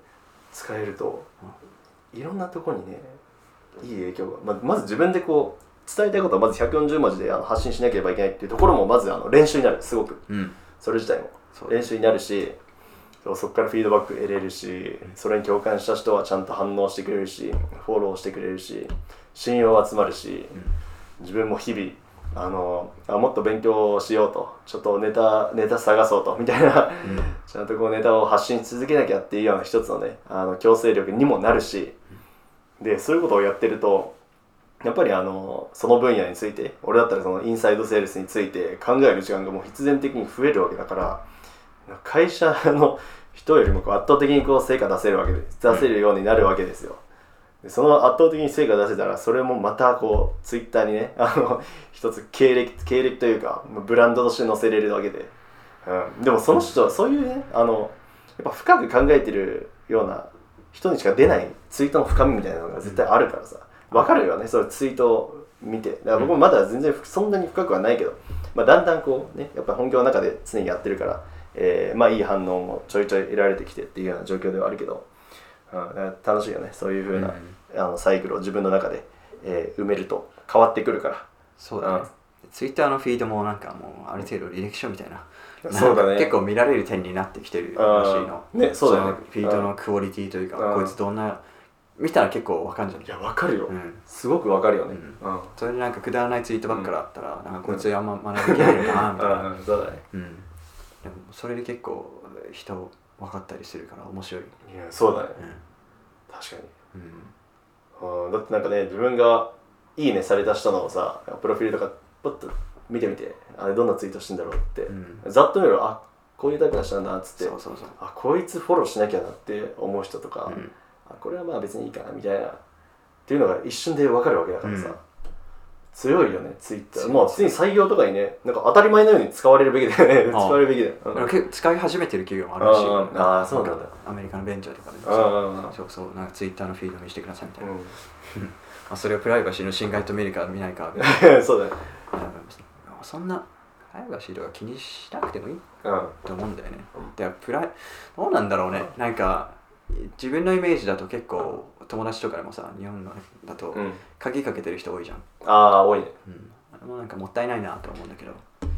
使えると、いろんなところにねいい影響が、まあ、まず自分でこう伝えたいことはまず140文字であの発信しなければいけないっていうところもまずあの練習になるすごく。うん。それ自体も。練習になるしそこからフィードバック得れるしそれに共感した人はちゃんと反応してくれるしフォローしてくれるし信用集まるし、自分も日々あのあもっと勉強しようと。ちょっとネタネタ探そうと。みたいな、ちゃんとこうネタを発信し続けなきゃっていうような一つのねあの強制力にもなるし。でそういうことをやってるとやっぱりあのその分野について俺だったらそのインサイドセールスについて考える時間がもう必然的に増えるわけだから会社の人よりもこう圧倒的にこう成果出せるわけで出せるようになるわけですよ。でその圧倒的に成果出せたらそれもまたこうツイッターにね あの一つ経歴経歴というかブランドとして載せれるわけで、うん、でもその人はそういうねあのやっぱ深く考えてるような人にしか出ないツイートの深みみたいなのが絶対あるからさ。分かるよねそれツイートを見て。だから僕もまだ全然そんなに深くはないけど、まあ、だんだんこうねやっぱ本業の中で常にやってるから、えーまあいい反応もちょいちょい得られてきてっていうような状況ではあるけど、うん、楽しいよねそういうふうな、あのサイクルを自分の中で、えー埋めると変わってくるから。そうだね。ツイッターのフィードもなんかもうある程度履歴書みたいな。そうだね。結構見られる点になってきてるらしいの。うんねそうだよね。のフィードのクオリティというかうんこいつどんな見たら結構わかんじゃん。いや分かるよ、うん。すごく分かるよね。うん。うん。それでなんかくだらないツイートばっかだったら、なんかこいつあんま学びきれないのかなみたいな、うんそうだね。うん、でもそれで結構人分かったりするから面白い、いやそうだね。う確かに。んうん。だってなんかね自分がいいねされた人のさプロフィールとかポッと見てみてあれどんなツイートしてんだろうって、うん。ざっと見るとあこういうタイプの人なんだっつってそうそうそう。あこいつフォローしなきゃなって思う人とか、うん。あこれはまあ別にいいかなみたいなっていうのが一瞬で分かるわけだからさ、うん強いよねツイッターそうもう普通に採用とかにねなんか当たり前のように使われるべきだよね。使あ。あわれるべきだよ、うん。結構使い始めてる企業もあるらしああああそうなんだ。アメリカのベンチャーとかでそうそうなんかツイッターのフィード見してくださいみたいな、う まあ、それをプライバシーの侵害と見るか見ないか。そうだね。そんなプライバシーとか気にしなくてもいいうん。と思うんだよね。でプライどうなんだろうね。なんか自分のイメージだと結構友達とかでもさ日本のだとうん。鍵かけてる人多いじゃん。ああ多いね。うん。あれもなんかもったいないなと思うんだけど。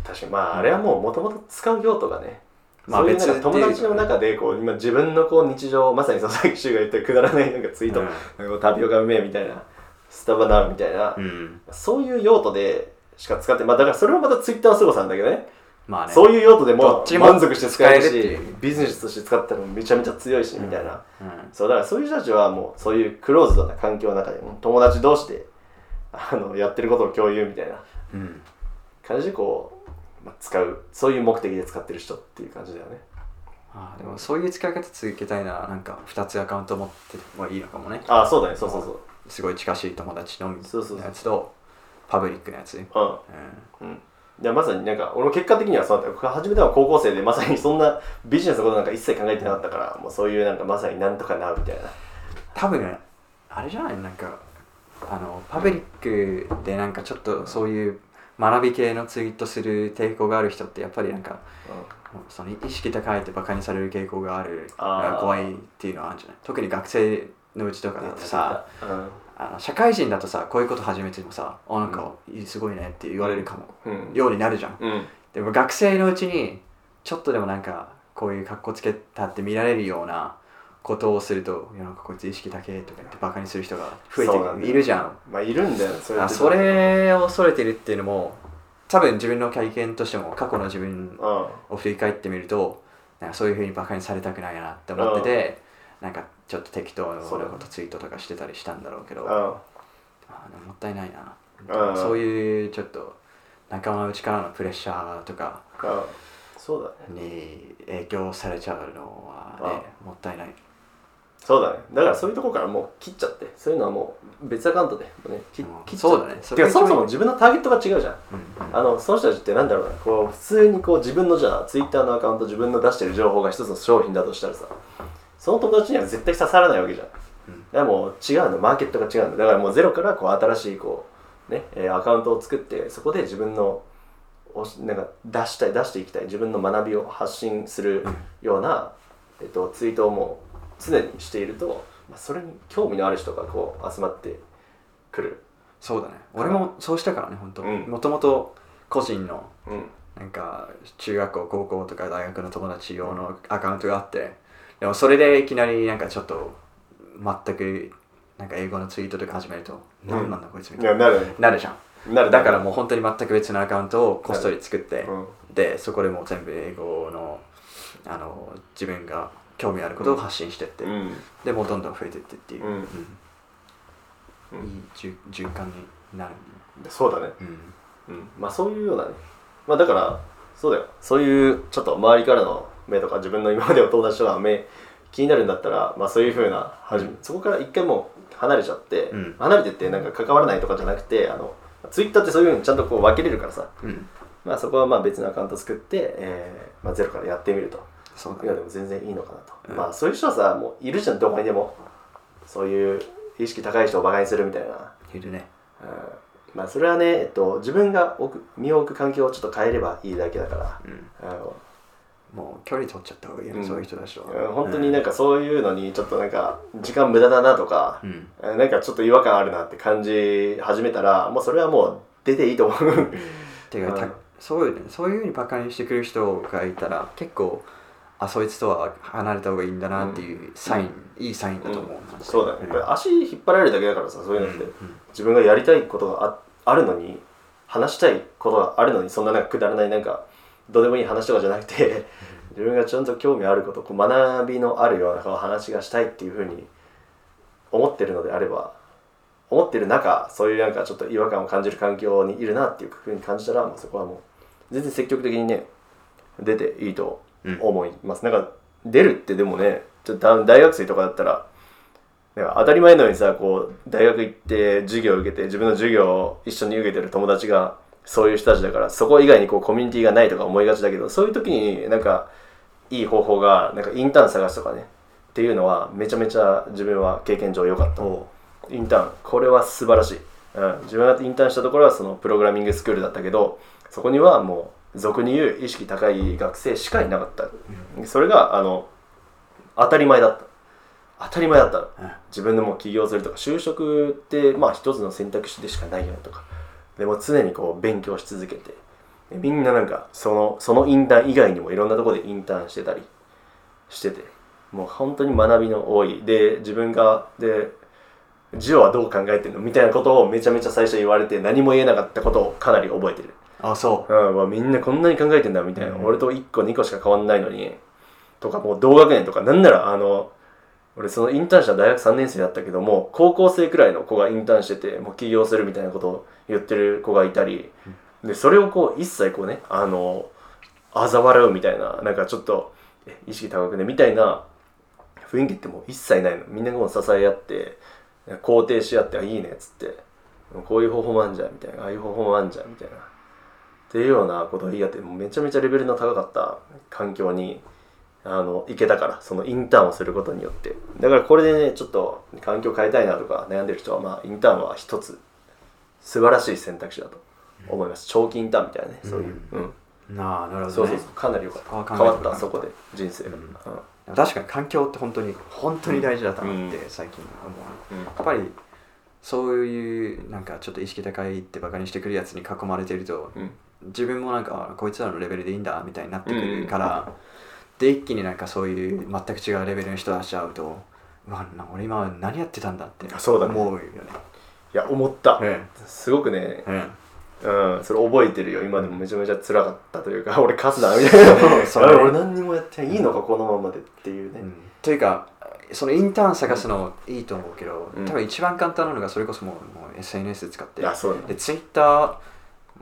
確かにまああれはもうもともと使う用途がねまあそういうなんか別っていう友達の中でこう今自分のこう日常まさにそのさっきシュが言ったくだらないなんかツイート、うん。なんかこうタピオカうめえみたいなスタバだみたいな、うん。そういう用途でしか使ってまあだからそれはまたツイッターの凄さなんだけどねまあね。そういう用途でども満足して使えるしビジネスとして使ったらめちゃめちゃ強いし、みたいな。うんそうだからそういう人たちはもうそういうクローズドな環境の中でも友達同士であのやってることを共有みたいな。うん感じでこう、まあ、使う。そういう目的で使ってる人っていう感じだよね。あーでもそういう使い方続けたいな。らなんか2つアカウント持ってもいいのかもね。ああそうだね。そうそうそう。すごい近しい友達のみそうそうそう。のやつとパブリックのやつ、うん、うんうんいやまさになんか俺も結果的にはそうだった。始めたのは高校生でまさにそんなビジネスのことなんか一切考えてなかったからもうそういうなんかまさになんとかなみたいな。多分あれじゃない。なんかあのパブリックでなんかちょっとそういう学び系のツイートする抵抗がある人ってやっぱりなんかもうその意識高いってバカにされる傾向がある怖いっていうのはあるんじゃない。特に学生のうちとかだとさうんあの社会人だとさこういうこと始めてもさ「あなんかすごいね」って言われるかも、うん。ようになるじゃん。うん。でも学生のうちにちょっとでもなんかこういう格好つけたって見られるようなことをすると「いやなんかこいつ意識高え」とか言ってバカにする人が増えそうなんだよているじゃん。まあいるんだよそれそれを恐れてるっていうのも多分自分の経験としても過去の自分うん。を振り返ってみるとなんかそういうふうにバカにされたくないなって思ってて、なんかちょっと適当なそうだねことツイートとかしてたりしたんだろうけど、うん。あーでももったいないな、うん。そういうちょっと仲間の内からのプレッシャーとかうん。そうだね。に影響されちゃうのはねもったいない。そうだね。だからそういうところからもう切っちゃって。そういうのはもう別アカウントで。ね切っちゃそうだね。そそもそも一自分のターゲットが違うじゃん。うんうん。あのその人たちってなんだろうな。こう普通にこう自分のじゃあツイッターのアカウント自分の出してる情報が一つの商品だとしたらさその友達には絶対刺さらないわけじゃん、うん。だからもう違うのマーケットが違うんだだからもうゼロからこう新しいこうね、えーアカウントを作ってそこで自分のおしなんか出したい出していきたい自分の学びを発信するような、えっと、ツイートをもう常にしていると、まあ、それに興味のある人がこう集まってくる。そうだね。俺もそうしたからね本当。うん。もともと個人のうん。なんか中学校高校とか大学の友達用のアカウントがあってでもそれでいきなりなんかちょっと全くなんか英語のツイートとか始めると、ん。何なんだこいつみいたいな。やなる。ねなるじゃん。なる。だからもう本当に全く別のアカウントをこっそり作って、うん。でそこでもう全部英語のあの自分が興味あることを発信してって、うん。でもうどんどん増えてってっていう、うん。うん。うん。いい循循環になる、そうだね。うん、うん。まあそういうようなね。まあだからそうだよ。そういうちょっと周りからの目とか自分の今までの友達とかの目気になるんだったらまあそういうふうなはじめ、そこから一回もう離れちゃって、うん。離れてってなんか関わらないとかじゃなくてあのツイッターってそういうふうにちゃんとこう分けれるからさ。うん、まあそこはまあ別のアカウント作って、えーまあ、ゼロからやってみると。そういやでも全然いいのかなと、うん。まあそういう人はさもういるじゃんどこにでも。そういう意識高い人を馬鹿にするみたいな。いるね。うん。まあそれはね、えっと、自分が身を置く環境をちょっと変えればいいだけだから、うん。あのもう距離取っちゃった方がいいよね、うん。そういう人たちとうん本当になんかそういうのにちょっとなんか時間無駄だなとかう、ん、うんなんかちょっと違和感あるなって感じ始めたらもうそれはもう出ていいと思う。てか、たうん。そういうねそういうふうにバカにしてくる人がいたら結構あそいつとは離れた方がいいんだなっていうサイン、いいサインだと思う、うん。そうだね、ん。足引っ張られるだけだからさそういうのって、うん。自分がやりたいことがああるのに話したいことがあるのにそんななんかくだらないなんかどうでもいい話とかじゃなくて 自分がちゃんと興味あることこう学びのあるような話がしたいっていうふうに思ってるのであれば思ってる中そういうなんかちょっと違和感を感じる環境にいるなっていうふうに感じたらもうそこはもう全然積極的にね出ていいと思います、なんか出るってでもねちょっと大学生とかだったらなんか当たり前のようにさこう大学行って授業を受けて自分の授業を一緒に受けてる友達がそういう人たちだからそこ以外にこうコミュニティがないとか思いがちだけどそういう時になんかいい方法がなんかインターン探すとかねっていうのはめちゃめちゃ自分は経験上良かった。インターンこれは素晴らしい、うん、自分がインターンしたところはそのプログラミングスクールだったけどそこにはもう俗に言う意識高い学生しかいなかった、それがあの当たり前だった。当たり前だった。うん。自分でもう起業するとか就職ってまあ一つの選択肢でしかないよねとかでも常にこう勉強し続けてみんななんかそのそのインターン以外にもいろんなところでインターンしてたりしててもう本当に学びの多い。で自分がでジオはどう考えてるの？みたいなことをめちゃめちゃ最初言われて何も言えなかったことをかなり覚えてる。あそう。うん、わみんなこんなに考えてんだみたいな、うん。俺と1個2個しか変わんないのにとかもう同学年とかなんならあの俺そのインターンした大学3年生だったけども高校生くらいの子がインターンしててもう起業するみたいなことを言ってる子がいたりでそれをこう一切こうねあの嘲笑うみたいななんかちょっとえ意識高くねみたいな雰囲気ってもう一切ないの。みんなこう支え合って肯定し合ってあいいねっつって。こういう方法もあんじゃんみたいな。ああいう方法もあんじゃんみたいな。っていうようなことを言い合ってもうめちゃめちゃレベルの高かった環境にあの行けたからそのインターンをすることによって。だからこれでねちょっと環境変えたいなとか悩んでる人はまあインターンは一つ素晴らしい選択肢だと思います。長期インターンみたいなねそういう、うん。なあなるほど、ね、そうそうそう。かなり良かった。変わったそこで人生が、うん。うん。確かに環境って本当に本当に大事だったなってうん。最近思う、うん。やっぱりそういうなんかちょっと意識高いってバカにしてくるやつに囲まれてるとうん。自分もなんかあこいつらのレベルでいいんだみたいになってくるから、で一気になんかそういう全く違うレベルの人出しちゃうとうわな俺今何やってたんだってそうだね。思うよね。いや思った、えすごくねええ。うん、それ覚えてるよ。今でもめちゃめちゃ辛かったというか 俺勝つなみたいな。俺何にもやってないいいのかこのままでっていうね、うん。というかそのインターン探すのいいと思うけど、うん。多分一番簡単なのがそれこそもうもう SNS 使って。でツイッター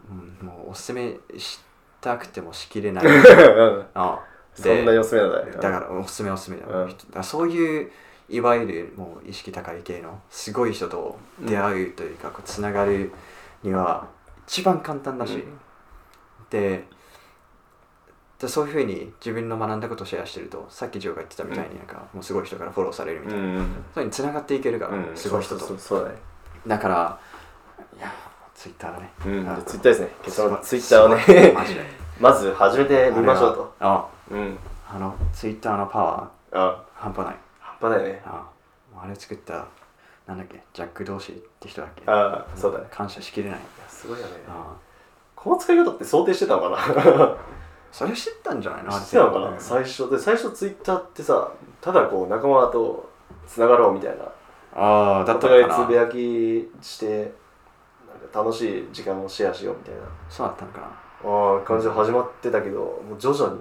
うんもうおすすめしたくてもしきれない。うん。あそんなにおすすめなんだよだからおすすめおすすめだ,、うん。だそういういわゆるもう意識高い系のすごい人と出会うというか、こうつながるには一番簡単だし、うん。ででそういうふうに自分の学んだことをシェアしてるとさっきジョーが言ってたみたいになんか、もうすごい人からフォローされるみたいな、うん。そういうにつながっていけるから、うん。すごい人と。そうだね。だからいやツイッターだね、うんツイッターですね。結論ツイッターをね。まず始めてみましょうと。あうん。あのツイッターのパワあ。ー半端ない。半端ないね。あもうあれ作ったなんだっけジャック・ドーシーって人だっけ？ああそうだね。感謝しきれない。いやすごいよね。あこの使い方って想定してたのかな？それ知ったんじゃないの？知ってたのかうなん最初で最初ツイッターってさただこう仲間とつながろうみたいな。ああだおったのかな？互いつぶやきしてなんか楽しい時間をシェアしようみたいな。そうだったのかな？ああ感じで始まってたけどもう徐々に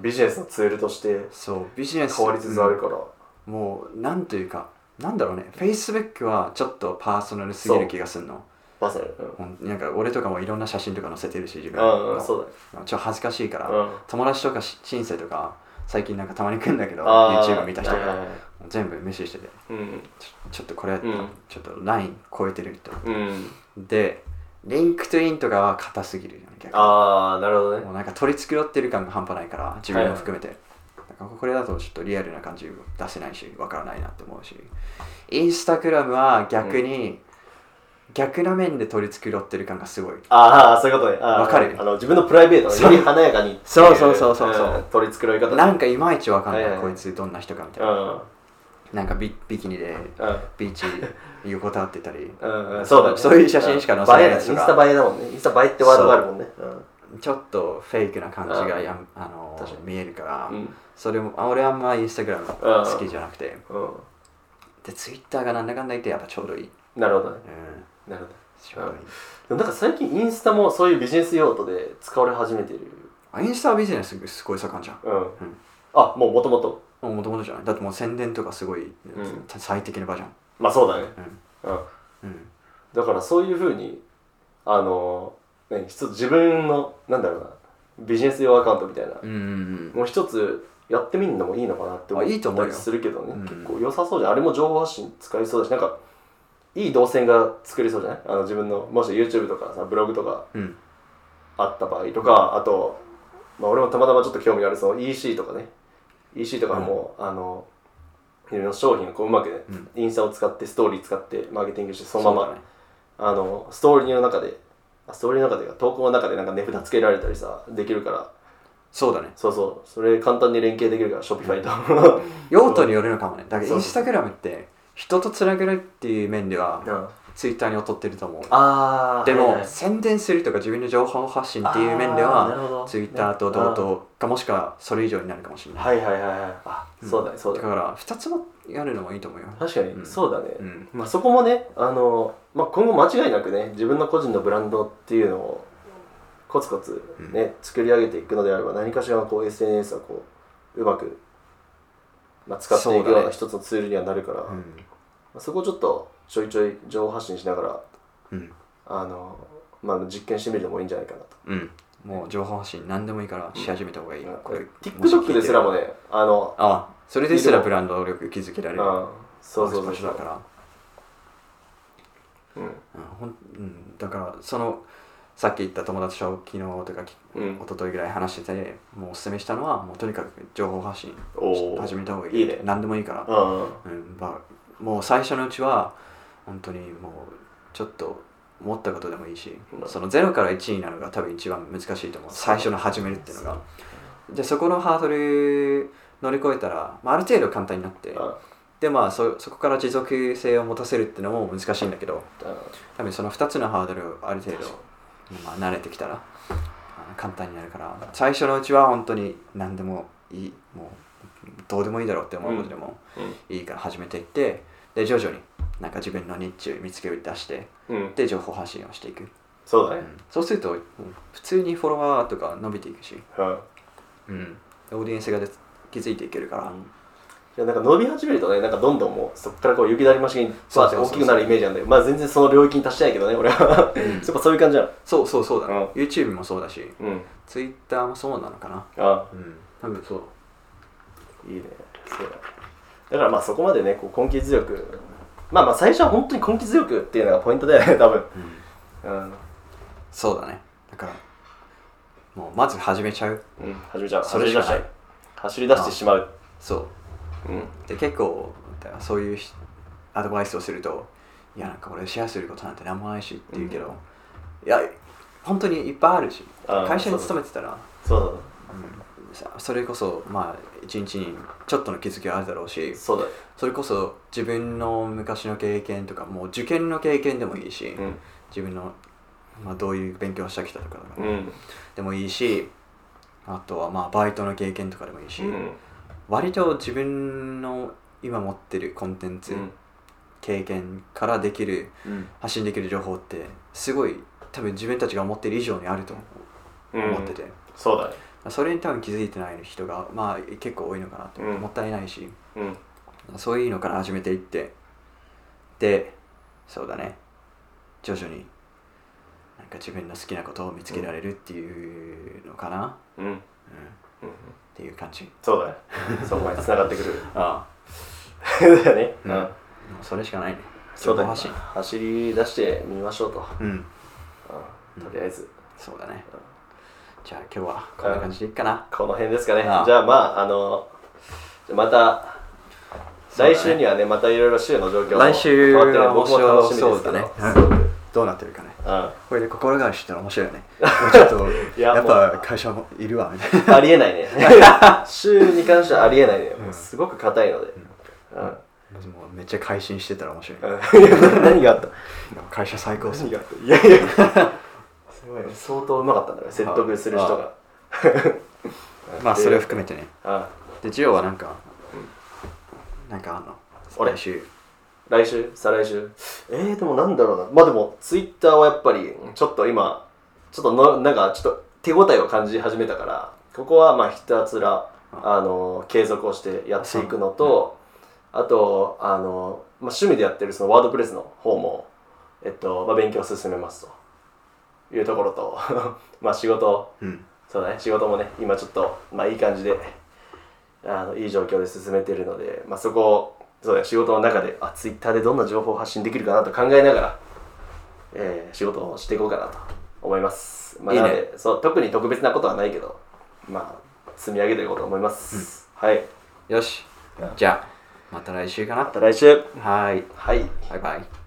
ビジネスのツールとしてそうビジネス変わりつつあるから、もうなんというかなんだろうね。Facebook はちょっとパーソナルすぎる気がするの。まさに、うん。ほんなんか俺とかもいろんな写真とか載せてるし自分。うんうん、そうちょっと恥ずかしいから、うん。友達とかし親戚とか最近なんかたまに来るんだけど YouTube 見た人が全部無視してて。うん。ちょちょっとこれ、うん。ちょっとライン超えてる人うん。で LinkedIn とかは硬すぎるよね逆に。ああなるほどね。もうなんか取り繕ってる感が半端ないから自分も含めて、なんかこれだとちょっとリアルな感じ出せないしわからないなって思うし。 Instagram は逆に、逆な面で取り繕ってる感がすごい。ああそういうことね。わかる？あの自分のプライベートをより華やかにそうそうそうそうそう。ん取り繕い方なんかいまいちわかんない、はいはいはい。こいつどんな人かみたいな、んなんかビビキニでうん。ビーチ横たわってたり。うんうん。そうだね。そういう写真しか載せないやつインスタ映えだもんね。インスタ映えってワードがあるもんね。ちょっとフェイクな感じがうんやん。あの見えるから、うん。それもあ俺あんまインスタグラム好きじゃなくて、うん、うん、でツイッターがなんだかんだ言ってやっぱちょうどいい、なるほどね。うん、なるほどちょうどい。い、でもなんか最近インスタもそういうビジネス用途で使われ始めてる。あインスタビジネスすごい盛んじゃん。うん、あもうもともともともとじゃない。だってもう宣伝とかすごい、ん。最適な場じゃん、まあそうだね。うん。うん。うん、だからそういうふうにあの何？一つ自分のなんだろうな。ビジネス用アカウントみたいな、うんうんもう一つやってみるのもいいのかなって思あいいと思うよ。ったりするけどね、うん。結構良さそうじゃん。あれも情報発信使いそうだしなんかいい動線が作れそうじゃない？あの自分のもし YouTube とかさブログとかうん。あった場合とかあと、まあ、俺もたまたまちょっと興味あるその EC とかね EC とかも、あのいろいろな商品をこううまくね、うん。インスタを使ってストーリー使ってマーケティングしてそのままね。あのストーリーの中であストーリーの中でか投稿の中でなんか値札つけられたりさできるから。そうだね。そうそう。それ簡単に連携できるからショッピファイと用途によるのかもね。だからそうインスタグラムって人とつなげるっていう面ではうんツイッターに劣ってると思う。ああでも、はいはい。宣伝するとか自分の情報発信っていう面ではツイッターと同等かもしくはそれ以上になるかもしれない、はいはいはいはい。あ、そうだねそうだね。だから2つもやるのもいいと思うよ。確かに、うん。そうだね、うん。まあ、そこもねあの、まあ、今後間違いなくね自分の個人のブランドっていうのをコツコツね、作り上げていくのであれば何かしらのこう SNS はこううまく、まあ、使っていくような一つのツールにはなるからそ,、うん。まあ、そこをちょっとちょいちょい情報発信しながらうん。あの、まあ、実験してみるのもいいんじゃないかなと。うん。もう情報発信何でもいいからし始めた方がいい、これ TikTok ですらもねあのあそれですらブランド力築けられる。うん。そうそうそう。場所だから。うん。うんほんうん、だからそのさっき言った友達と昨日とかきうん。一昨日ぐらい話しててもうおすすめしたのはもうとにかく情報発信始めた方がいい。いいね。何でもいいから、うん。うんまあ、もう最初のうちは本当にもうちょっと思ったことでもいいし、うんその0から1になるのが多分一番難しいと思う。最初の始めるっていうのが。でそこのハードル乗り越えたら、まあ、ある程度簡単になってあでまあそそこから持続性を持たせるっていうのも難しいんだけど多分その2つのハードルをある程度、まあ、慣れてきたら簡単になるから最初のうちは本当に何でもいい。もうどうでもいいだろうって思うことでもいいから始めていってで徐々になんか自分のニッチを見つけ出してうん、うん、で情報発信をしていく、そうだね、うん。そうするとうん普通にフォロワーとか伸びていくし、うんうん、オーディエンスがで築いていけるから、じゃあなんか伸び始めるとねなんかどんどんもうそこからこう雪だるま式に大きくなるイメージなんでまあ全然その領域に達してないけどね俺は。やっぱそういう感じなの。そうそうそう。だ、うん YouTube もそうだし。うん。Twitter もそうなのかな。あ。うん。多分そう。いいね。そうだ。だからまあそこまでねこう根気強くまあまあ最初は本当に根気強くっていうのがポイントだよね 多分。うん、そうだね。だからもうまず始めちゃう。うん、始めちゃう。それしかない。走り出しちゃう走り出してしまう。そう。うん。で結構だからそういうしアドバイスをするといやなんか俺シェアすることなんて何もないしって言うけど、いや本当にいっぱいあるし会社に勤めてたら。そうだうん。さそれこそまあ一日にちょっとの気づきはあるだろうしそうだ。それこそ自分の昔の経験とかもう受験の経験でもいいし、うん。自分の、まあ、どういう勉強をしてきたとかうん。でもいいしあとはまあバイトの経験とかでもいいし、うん。割と自分の今持ってるコンテンツ、うん。経験からできるうん。発信できる情報ってすごい多分自分たちが思ってる以上にあると思ってて、そうだねそれに多分気づいてない人がまあ結構多いのかなと、うん。もったいないし。うん。そういうのから始めていって。でそうだね。徐々になんか自分の好きなことを見つけられるっていうのかな、うん。うん。うんっていう感じ。そうだね。そこまで繋がってくる。あだよね。あ、うん、もうそれしかないね。そうだね走り出してみましょうと。うん。うん。とりあえず。そうだねじゃあ今日はこんな感じでいいかな。この辺ですかね。ああ。じゃあまああのまた来週にはねまたいろいろ週の状況も来週変わってねは面白そうだね。どうなってるかね。うん。これで心変わりしたら面白いよね。ちょっといややっぱ会社もいるわみたいな。ありえないね。週に関してはありえないね。もうすごく硬いので。うん。めっちゃ改心してたら面白い、う ん何があった？会社最高っす何があった？いやいや。すごいね相当うまかったんだね説得する人が。まあそれを含めてね。あでジオはなんか、なんかあんの？俺来週。来週？再来週？えー、でもなんだろうな。まあでもツイッターはやっぱりちょっと今ちょっとのなんかちょっと手応えを感じ始めたからここはまあひたすらあの継続をしてやっていくのと、あとあの、まあ、趣味でやってるそのワードプレスの方も、えっとまあ、勉強を進めますというところと まあ仕事うん。そうだね。仕事もね今ちょっとまあいい感じであのいい状況で進めてるので、まあ、そこをそうだね。仕事の中であツイッターでどんな情報を発信できるかなと考えながら、えー仕事をしていこうかなと思います、まあ、いいね。なのでそう特に特別なことはないけどまあ積み上げていこうと思います、はい。よし。じゃあまた来週かな。また来週。はい。はい。バイバイ